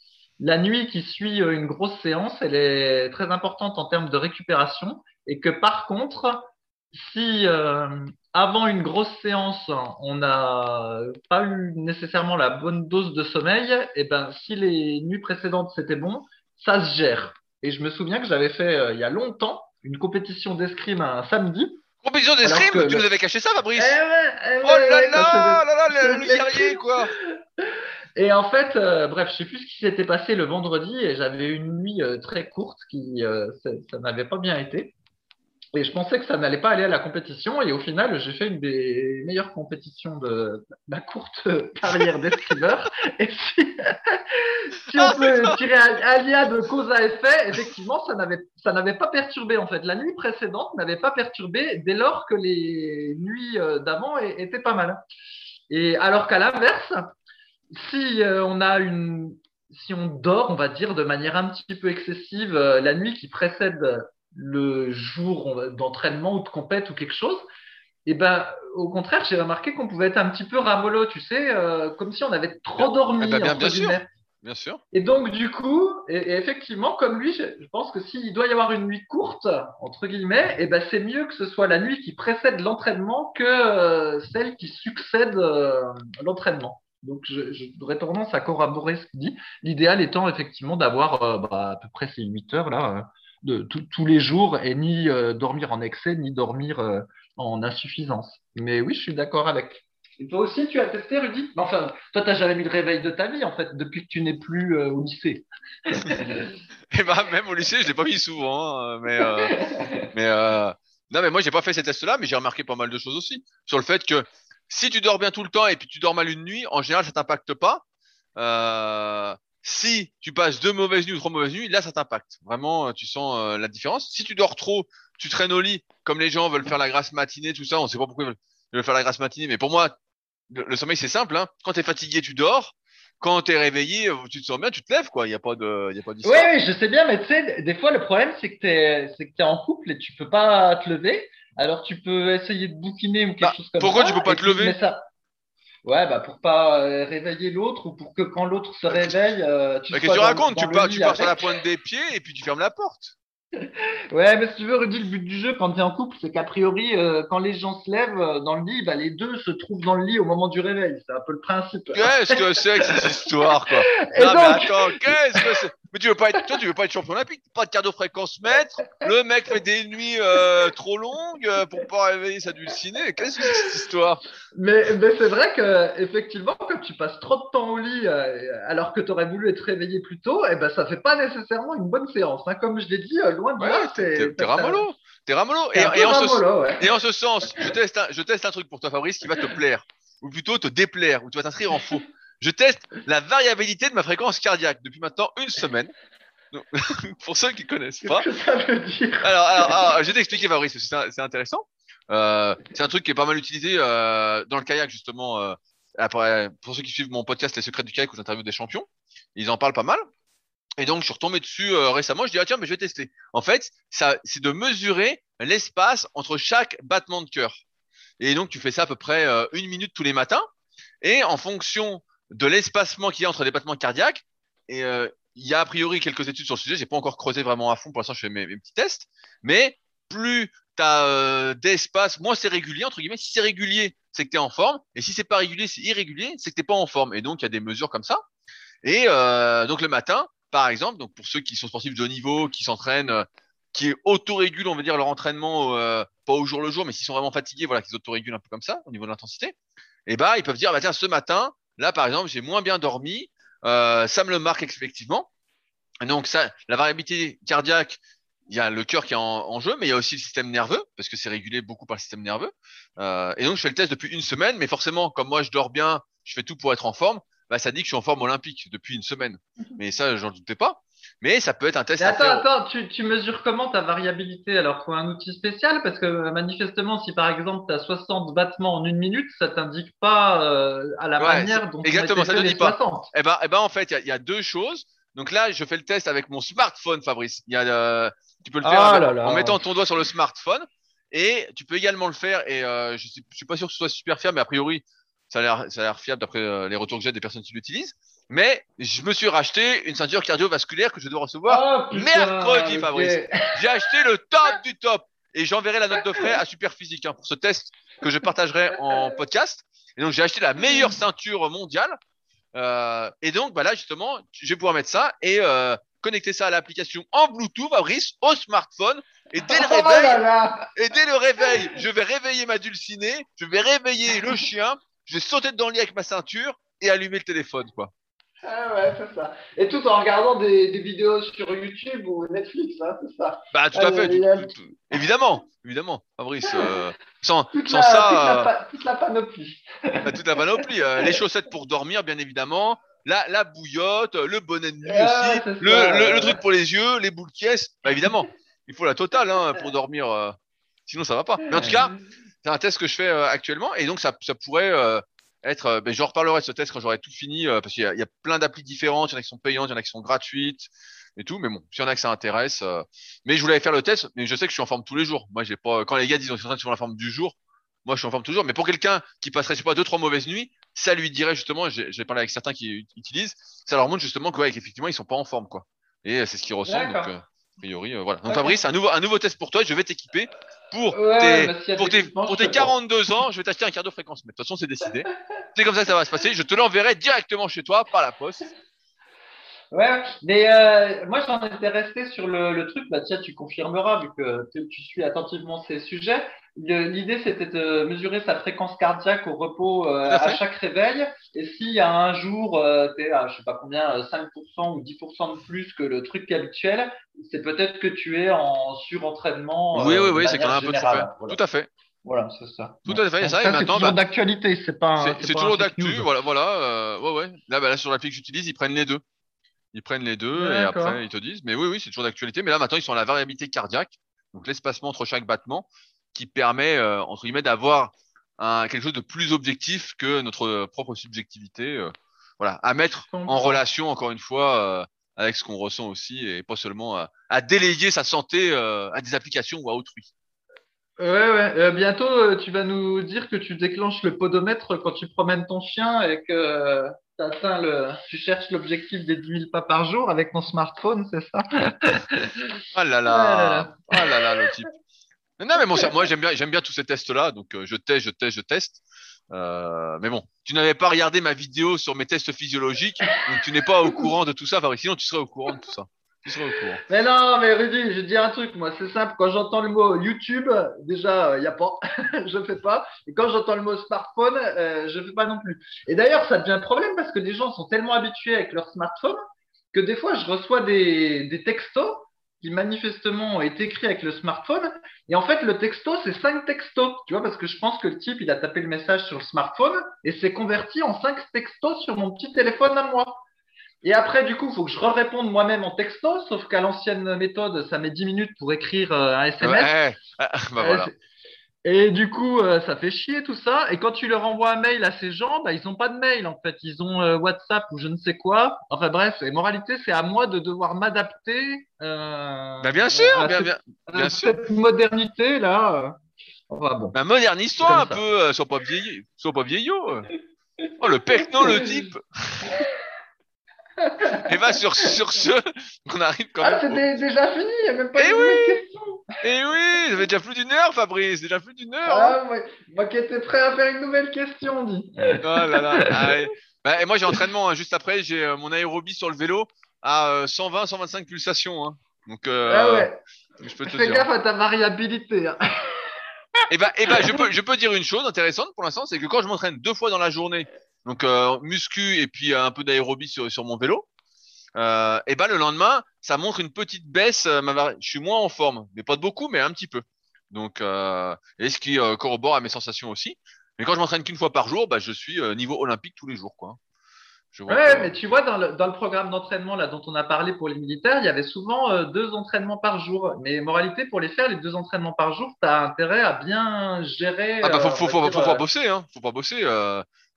la nuit qui suit euh, une grosse séance, elle est très importante en termes de récupération et que par contre, si euh, avant une grosse séance, on n'a pas eu nécessairement la bonne dose de sommeil, et eh ben si les nuits précédentes c'était bon, ça se gère. Et je me souviens que j'avais fait euh, il y a longtemps une compétition d'escrime un samedi. Compétition d'escrime Tu nous avais caché ça, Fabrice eh eh Oh là là, là là, le guerrier, quoi Et en fait, euh, bref, je sais plus ce qui s'était passé le vendredi et j'avais une nuit euh, très courte qui, euh, ça, n'avait pas bien été. Et je pensais que ça n'allait pas aller à la compétition et au final, j'ai fait une des meilleures compétitions de, ma courte carrière d'esquiveur. et si, si on peut tirer un, lien de cause à effet, effectivement, ça n'avait, ça n'avait pas perturbé en fait. La nuit précédente n'avait pas perturbé dès lors que les nuits d'avant étaient pas mal. Et alors qu'à l'inverse, si euh, on a une, si on dort, on va dire, de manière un petit peu excessive euh, la nuit qui précède le jour d'entraînement ou de compète ou quelque chose, Et ben, au contraire, j'ai remarqué qu'on pouvait être un petit peu ramollo, tu sais, euh, comme si on avait trop dormi. Eh ben, bien, entre bien sûr. Bien sûr. Et donc, du coup, et, et effectivement, comme lui, je, je pense que s'il doit y avoir une nuit courte, entre guillemets, et ben, c'est mieux que ce soit la nuit qui précède l'entraînement que euh, celle qui succède euh, l'entraînement. Donc, je- j'aurais tendance à corroborer ce qu'il dit. L'idéal étant effectivement d'avoir euh, bah, à peu près ces 8 heures là, de tous les jours, et ni euh, dormir en excès, ni dormir euh, en insuffisance. Mais oui, je suis d'accord avec. Et toi aussi, tu as testé, Rudy? Enfin, toi, t'as jamais mis le réveil de ta vie, en fait, depuis que tu n'es plus euh, au lycée. Et bah, même au lycée, je l'ai pas mis souvent, hein, mais, euh, mais euh, non, mais moi, j'ai pas fait ces tests-là, mais j'ai remarqué pas mal de choses aussi. Sur le fait que si tu dors bien tout le temps et puis tu dors mal une nuit, en général, ça t'impacte pas. Euh, si tu passes deux mauvaises nuits ou trois mauvaises nuits, là, ça t'impacte. Vraiment, euh, tu sens euh, la différence. Si tu dors trop, tu traînes au lit, comme les gens veulent faire la grasse matinée, tout ça, on sait pas pourquoi ils veulent, ils veulent faire la grasse matinée, mais pour moi, le, le sommeil, c'est simple, hein. Quand t'es fatigué, tu dors. Quand t'es réveillé, euh, tu te sens bien, tu te lèves, quoi. Il y a pas de, il a pas Oui, d'histoire. oui, je sais bien, mais tu sais, des fois, le problème, c'est que que t'es en couple et tu peux pas te lever. Alors, tu peux essayer de bouquiner ou quelque Bah, chose comme pourquoi ça. tu peux pas te lever mais ça... Ouais, bah, pour pas euh, réveiller l'autre ou pour que quand l'autre se réveille, euh, tu Bah, qu'est-ce que tu racontes? Tu pars, tu pars sur la pointe des pieds et puis tu fermes la porte. Ouais, mais si tu veux, Rudy, le but du jeu, quand tu es en couple, c'est qu'a priori, euh, quand les gens se lèvent dans le lit, bah, les deux se trouvent dans le lit au moment du réveil. C'est un peu le principe. Qu'est-ce que c'est que cette histoire, quoi? Mais attends, qu'est-ce que c'est? Mais tu veux pas être, toi, tu veux pas être champion olympique? Pas de cardio-fréquence mètre. Le mec fait des nuits, euh, trop longues euh, pour pas réveiller sa dulcinée. Qu'est-ce que c'est que cette histoire? mais, mais c'est vrai que effectivement, quand tu passes trop de temps au lit euh, alors que tu aurais voulu être réveillé plus tôt, eh ben, ça fait pas nécessairement une bonne séance. hein. Comme je l'ai dit, loin de Ouais, là, t'es, c'est t'es, Et, et en ce, ouais. et en ce sens, je teste un, je teste un truc pour toi, Fabrice, qui va te plaire. Ou plutôt te déplaire, ou tu vas t'inscrire en faux. Je teste la variabilité de ma fréquence cardiaque depuis maintenant une semaine. Donc, pour ceux qui connaissent pas. Qu'est-ce que ça veut dire? Alors, alors, alors, je vais t'expliquer, Fabrice, c'est intéressant. Euh, c'est un truc qui est pas mal utilisé euh, dans le kayak, justement. euh, après, pour ceux qui suivent mon podcast Les Secrets du kayak, où j'interviewe des champions, ils en parlent pas mal. Et donc, je suis retombé dessus récemment. Je dis, ah tiens, mais je vais tester. En fait, ça, c'est de mesurer l'espace entre chaque battement de cœur. Et donc, tu fais ça à peu près une minute tous les matins. Et en fonction de l'espacement qu'il y a entre les battements cardiaques, et euh, il y a a priori quelques études sur le sujet. J'ai pas encore creusé vraiment à fond. Pour l'instant, je fais mes, petits tests. Mais plus tu as d'espace, moins c'est régulier entre guillemets. Si c'est régulier, c'est que tu es en forme. Et si c'est pas régulier, c'est irrégulier, c'est que t'es pas en forme. Et donc, il y a des mesures comme ça. Et euh, donc le matin, par exemple, donc pour ceux qui sont sportifs de haut niveau, qui s'entraînent, euh, qui autorégulent, on va dire, leur entraînement, euh, pas au jour le jour, mais s'ils sont vraiment fatigués, voilà, qu'ils autorégulent un peu comme ça au niveau de l'intensité, et bah ils peuvent dire, bah tiens, ce matin, là par exemple, j'ai moins bien dormi, euh, ça me le marque effectivement. Donc ça, la variabilité cardiaque, il y a le cœur qui est en, en jeu, mais il y a aussi le système nerveux, parce que c'est régulé beaucoup par le système nerveux. Euh, et donc je fais le test depuis une semaine, mais forcément, comme moi je dors bien, je fais tout pour être en forme, bah ça dit que je suis en forme olympique depuis une semaine. Mais ça, j'en doutais pas. Mais ça peut être un test Mais à attends, faire. attends, tu, tu mesures comment ta variabilité? Alors, faut un outil spécial parce que euh, manifestement, si par exemple tu as 60 battements en une minute, ça t'indique pas euh, à la Ouais, manière dont exactement, ça les dit pas. 60. Eh ben, eh ben en fait, il y a, il y a deux choses. Donc là, je fais le test avec mon smartphone, Fabrice. Il y a, euh, tu peux le faire Ah avec- là là. en mettant ton doigt sur le smartphone. Et tu peux également le faire. Et euh, je, sais, je suis pas sûr que ce soit super fiable, mais a priori, ça a l'air, ça a l'air fiable d'après euh, les retours que j'ai des personnes qui l'utilisent. Mais je me suis racheté une ceinture cardiovasculaire que je dois recevoir Oh, putain, mercredi. Fabrice. J'ai acheté le top du top. Et j'enverrai la note de frais à Superphysique hein, pour ce test que je partagerai en podcast. Et donc, j'ai acheté la meilleure ceinture mondiale. Euh, et donc, bah là, justement, je vais pouvoir mettre ça et euh, connecter ça à l'application en Bluetooth, Fabrice, au smartphone. Et dès le Oh là réveil, là. et dès le réveil, je vais réveiller ma dulcinée, je vais réveiller le chien, je vais sauter dans le lit avec ma ceinture et allumer le téléphone, quoi. Ah ouais, c'est ça. Et tout en regardant des, des vidéos sur YouTube ou Netflix, hein, c'est ça. Bah, tout à fait. tout- tout- tout- évidemment, évidemment, Fabrice. euh, sans, Toute sans la, toute, la, ça, euh, pa- toute la panoplie. Bah, toute la panoplie. euh, les chaussettes pour dormir, bien évidemment. La, la bouillotte, le bonnet de nuit Ah, aussi. Le, ça, le, truc pour les yeux, les boules qui Bah, évidemment. Il faut la totale hein, pour dormir. sinon, ça va pas. Mais en tout cas, c'est un test que je fais actuellement. Et donc, ça, ça pourrait être. euh, ben, J'en reparlerai de ce test quand j'aurai tout fini. euh, parce qu'il y, a- il y a plein d'applis différentes. Il y en a qui sont payantes, il y en a qui sont gratuites. Et tout. Mais bon, s'il y en a que ça intéresse. euh, Mais je voulais faire le test. Mais je sais que je suis en forme tous les jours. Moi, j'ai pas. Quand les gars disent qu'ils sont en train de la forme du jour. moi je suis en forme toujours. Mais pour quelqu'un qui passerait, je sais pas, deux, trois mauvaises nuits, ça lui dirait justement, j'ai parlé avec certains qui utilisent, ça leur montre justement que, ouais, qu'effectivement, ils sont pas en forme, quoi. Et euh, c'est ce qu'ils ressentent. Donc, a priori, euh, voilà. Donc. Fabrice, un nouveau, un nouveau test pour toi. Je vais t'équiper pour Ouais, tes, pour tes, pour tes te prends. 42 ans. Je vais t'acheter un cardio-fréquence. Mais de toute façon, c'est décidé. c'est comme ça que ça va se passer. Je te l'enverrai directement chez toi par la poste. Ouais, mais euh, moi j'en étais resté sur le, le truc, bah tiens, tu confirmeras vu que tu, tu suis attentivement ces sujets. L'idée c'était de mesurer sa fréquence cardiaque au repos euh, à à chaque réveil. Et s'il y a un jour, euh, t'es à je sais pas combien, euh, 5% ou 10% de plus que le truc habituel, c'est peut-être que tu es en surentraînement. oui, euh, oui, de oui, c'est qu'on a un peu de. Voilà, Tout à fait. Voilà, c'est ça. Tout à fait, Donc ça, et c'est toujours bah, d'actualité, c'est pas. C'est toujours d'actu. Voilà, voilà. euh, ouais, ouais. Là, bah, là, sur l'appli que j'utilise, ils prennent les deux. Ils prennent les deux et après ils te disent. Mais oui, oui, c'est toujours d'actualité. Mais là, maintenant, ils sont à la variabilité cardiaque, donc l'espacement entre chaque battement, qui permet euh, entre guillemets d'avoir un, quelque chose de plus objectif que notre propre subjectivité. euh, voilà, à mettre en relation encore une fois euh, avec ce qu'on ressent aussi et pas seulement à, déléguer sa santé euh, à des applications ou à autrui. Ouais, ouais. Euh, bientôt, euh, tu vas nous dire que tu déclenches le podomètre quand tu promènes ton chien et que tu atteins le, tu cherches l'objectif des 10 000 pas par jour avec ton smartphone, c'est ça? Ah là Ah là là, là. ah là là, le type. Non, mais bon, moi j'aime bien, tous ces tests-là, donc euh, je teste, je teste, je teste. Euh, mais bon, tu n'avais pas regardé ma vidéo sur mes tests physiologiques, donc tu n'es pas au courant de tout ça. Sinon, tu serais au courant de tout ça. Tu serais au courant. Mais non, mais Rudy, je dire un truc, moi, c'est simple. Quand j'entends le mot YouTube, déjà, il n'y a pas, je fais pas. Et quand j'entends le mot smartphone, euh, je fais pas non plus. Et d'ailleurs, ça devient un problème parce que les gens sont tellement habitués avec leur smartphone que des fois, je reçois des textos qui manifestement ont été écrits avec le smartphone. Et en fait, le texto, c'est cinq textos. Tu vois, parce que je pense que le type, il a tapé le message sur le smartphone et c'est converti en cinq textos sur mon petit téléphone à moi. Et après, du coup, il faut que je réponde moi-même en texto, sauf qu'à l'ancienne méthode, ça met 10 minutes pour écrire euh, un SMS. Ouais, ah, bah Euh, voilà. Et du coup, euh, ça fait chier tout ça. Et quand tu leur envoies un mail à ces gens, bah, ils n'ont pas de mail en fait. Ils ont euh, WhatsApp ou je ne sais quoi. Enfin bref, et moralité, c'est à moi de devoir m'adapter. Euh, Bah bien sûr, à bien, cette, bien. à bien sûr. cette modernité là. Enfin bon. Bah, modernise-toi un ça. peu, euh, sois pas vieillot. Sois pas vieillot. Oh, le pecno, le type. Et bah, sur, sur ce, on arrive quand Ah, même. au- c'était déjà fini. Il n'y a même pas Eh de oui nouvelles questions. Eh oui, ça fait déjà plus d'une heure, Fabrice, déjà plus d'une heure. hein. Ah, moi, moi qui étais prêt à faire une nouvelle question, dit. Oh là là. Ah. Bah, et moi, j'ai entraînement. hein. Juste après, j'ai euh, mon aérobie sur le vélo à euh, 120, 125 pulsations. hein. Donc, euh, ah ouais. je peux te Fais dire. gaffe à ta variabilité. hein. Et bah, et bah, je peux, je peux dire une chose intéressante pour l'instant, c'est que quand je m'entraîne deux fois dans la journée, donc euh, muscu et puis euh, un peu d'aérobie sur, sur mon vélo, euh, et bah le lendemain, ça montre une petite baisse. euh, ma Je suis moins en forme, mais pas de beaucoup, mais un petit peu. Donc, euh, et ce qui corrobore à mes sensations aussi. Mais quand je m'entraîne qu'une fois par jour, bah, je suis niveau olympique tous les jours, quoi. Je vois Ouais, que- mais tu vois, dans le, dans le programme d'entraînement là dont on a parlé pour les militaires, il y avait souvent deux entraînements par jour. Mais moralité, pour les faire, les deux entraînements par jour, tu as intérêt à bien gérer. Ah bah faut, faut, va faut, pas bosser, hein. Faut pas bosser.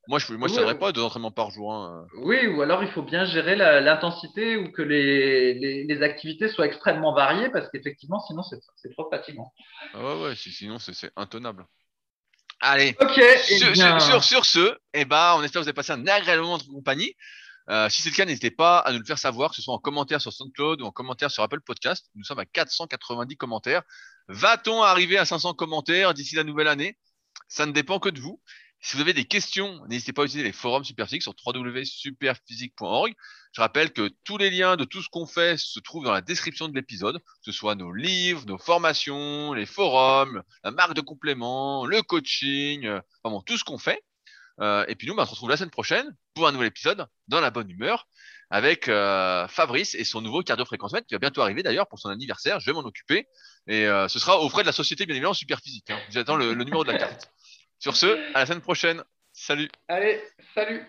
Moi, je, moi, Oui, tiendrais oui. pas deux entraînements par jour. Hein. Oui, ou alors il faut bien gérer l'intensité ou que les, les, les activités soient extrêmement variées parce qu'effectivement, sinon c'est trop fatigant. Ah ouais, ouais. si- Sinon, c'est intenable. Allez. Ok, eh Sur, bien, sur, sur, sur ce, eh ben, on espère que vous avez passé un agréable moment de compagnie. Euh, si c'est le cas, n'hésitez pas à nous le faire savoir, que ce soit en commentaire sur SoundCloud ou en commentaire sur Apple Podcast. Nous sommes à 490 commentaires. Va-t-on arriver à 500 commentaires d'ici la nouvelle année? Ça ne dépend que de vous. Si vous avez des questions, n'hésitez pas à utiliser les forums Superphysique sur www.superphysique.org. Je rappelle que tous les liens de tout ce qu'on fait se trouvent dans la description de l'épisode, que ce soit nos livres, nos formations, les forums, la marque de compléments, le coaching, euh, enfin bon, tout ce qu'on fait. Euh, et puis nous, bah, on se retrouve la semaine prochaine pour un nouvel épisode dans la bonne humeur avec euh, Fabrice et son nouveau cardio-fréquencemètre qui va bientôt arriver d'ailleurs pour son anniversaire. Je vais m'en occuper et euh, ce sera aux frais de la société bien évidemment Superphysique. Hein. J'attends le numéro de la carte. Sur ce, à la semaine prochaine. Salut. allez, salut.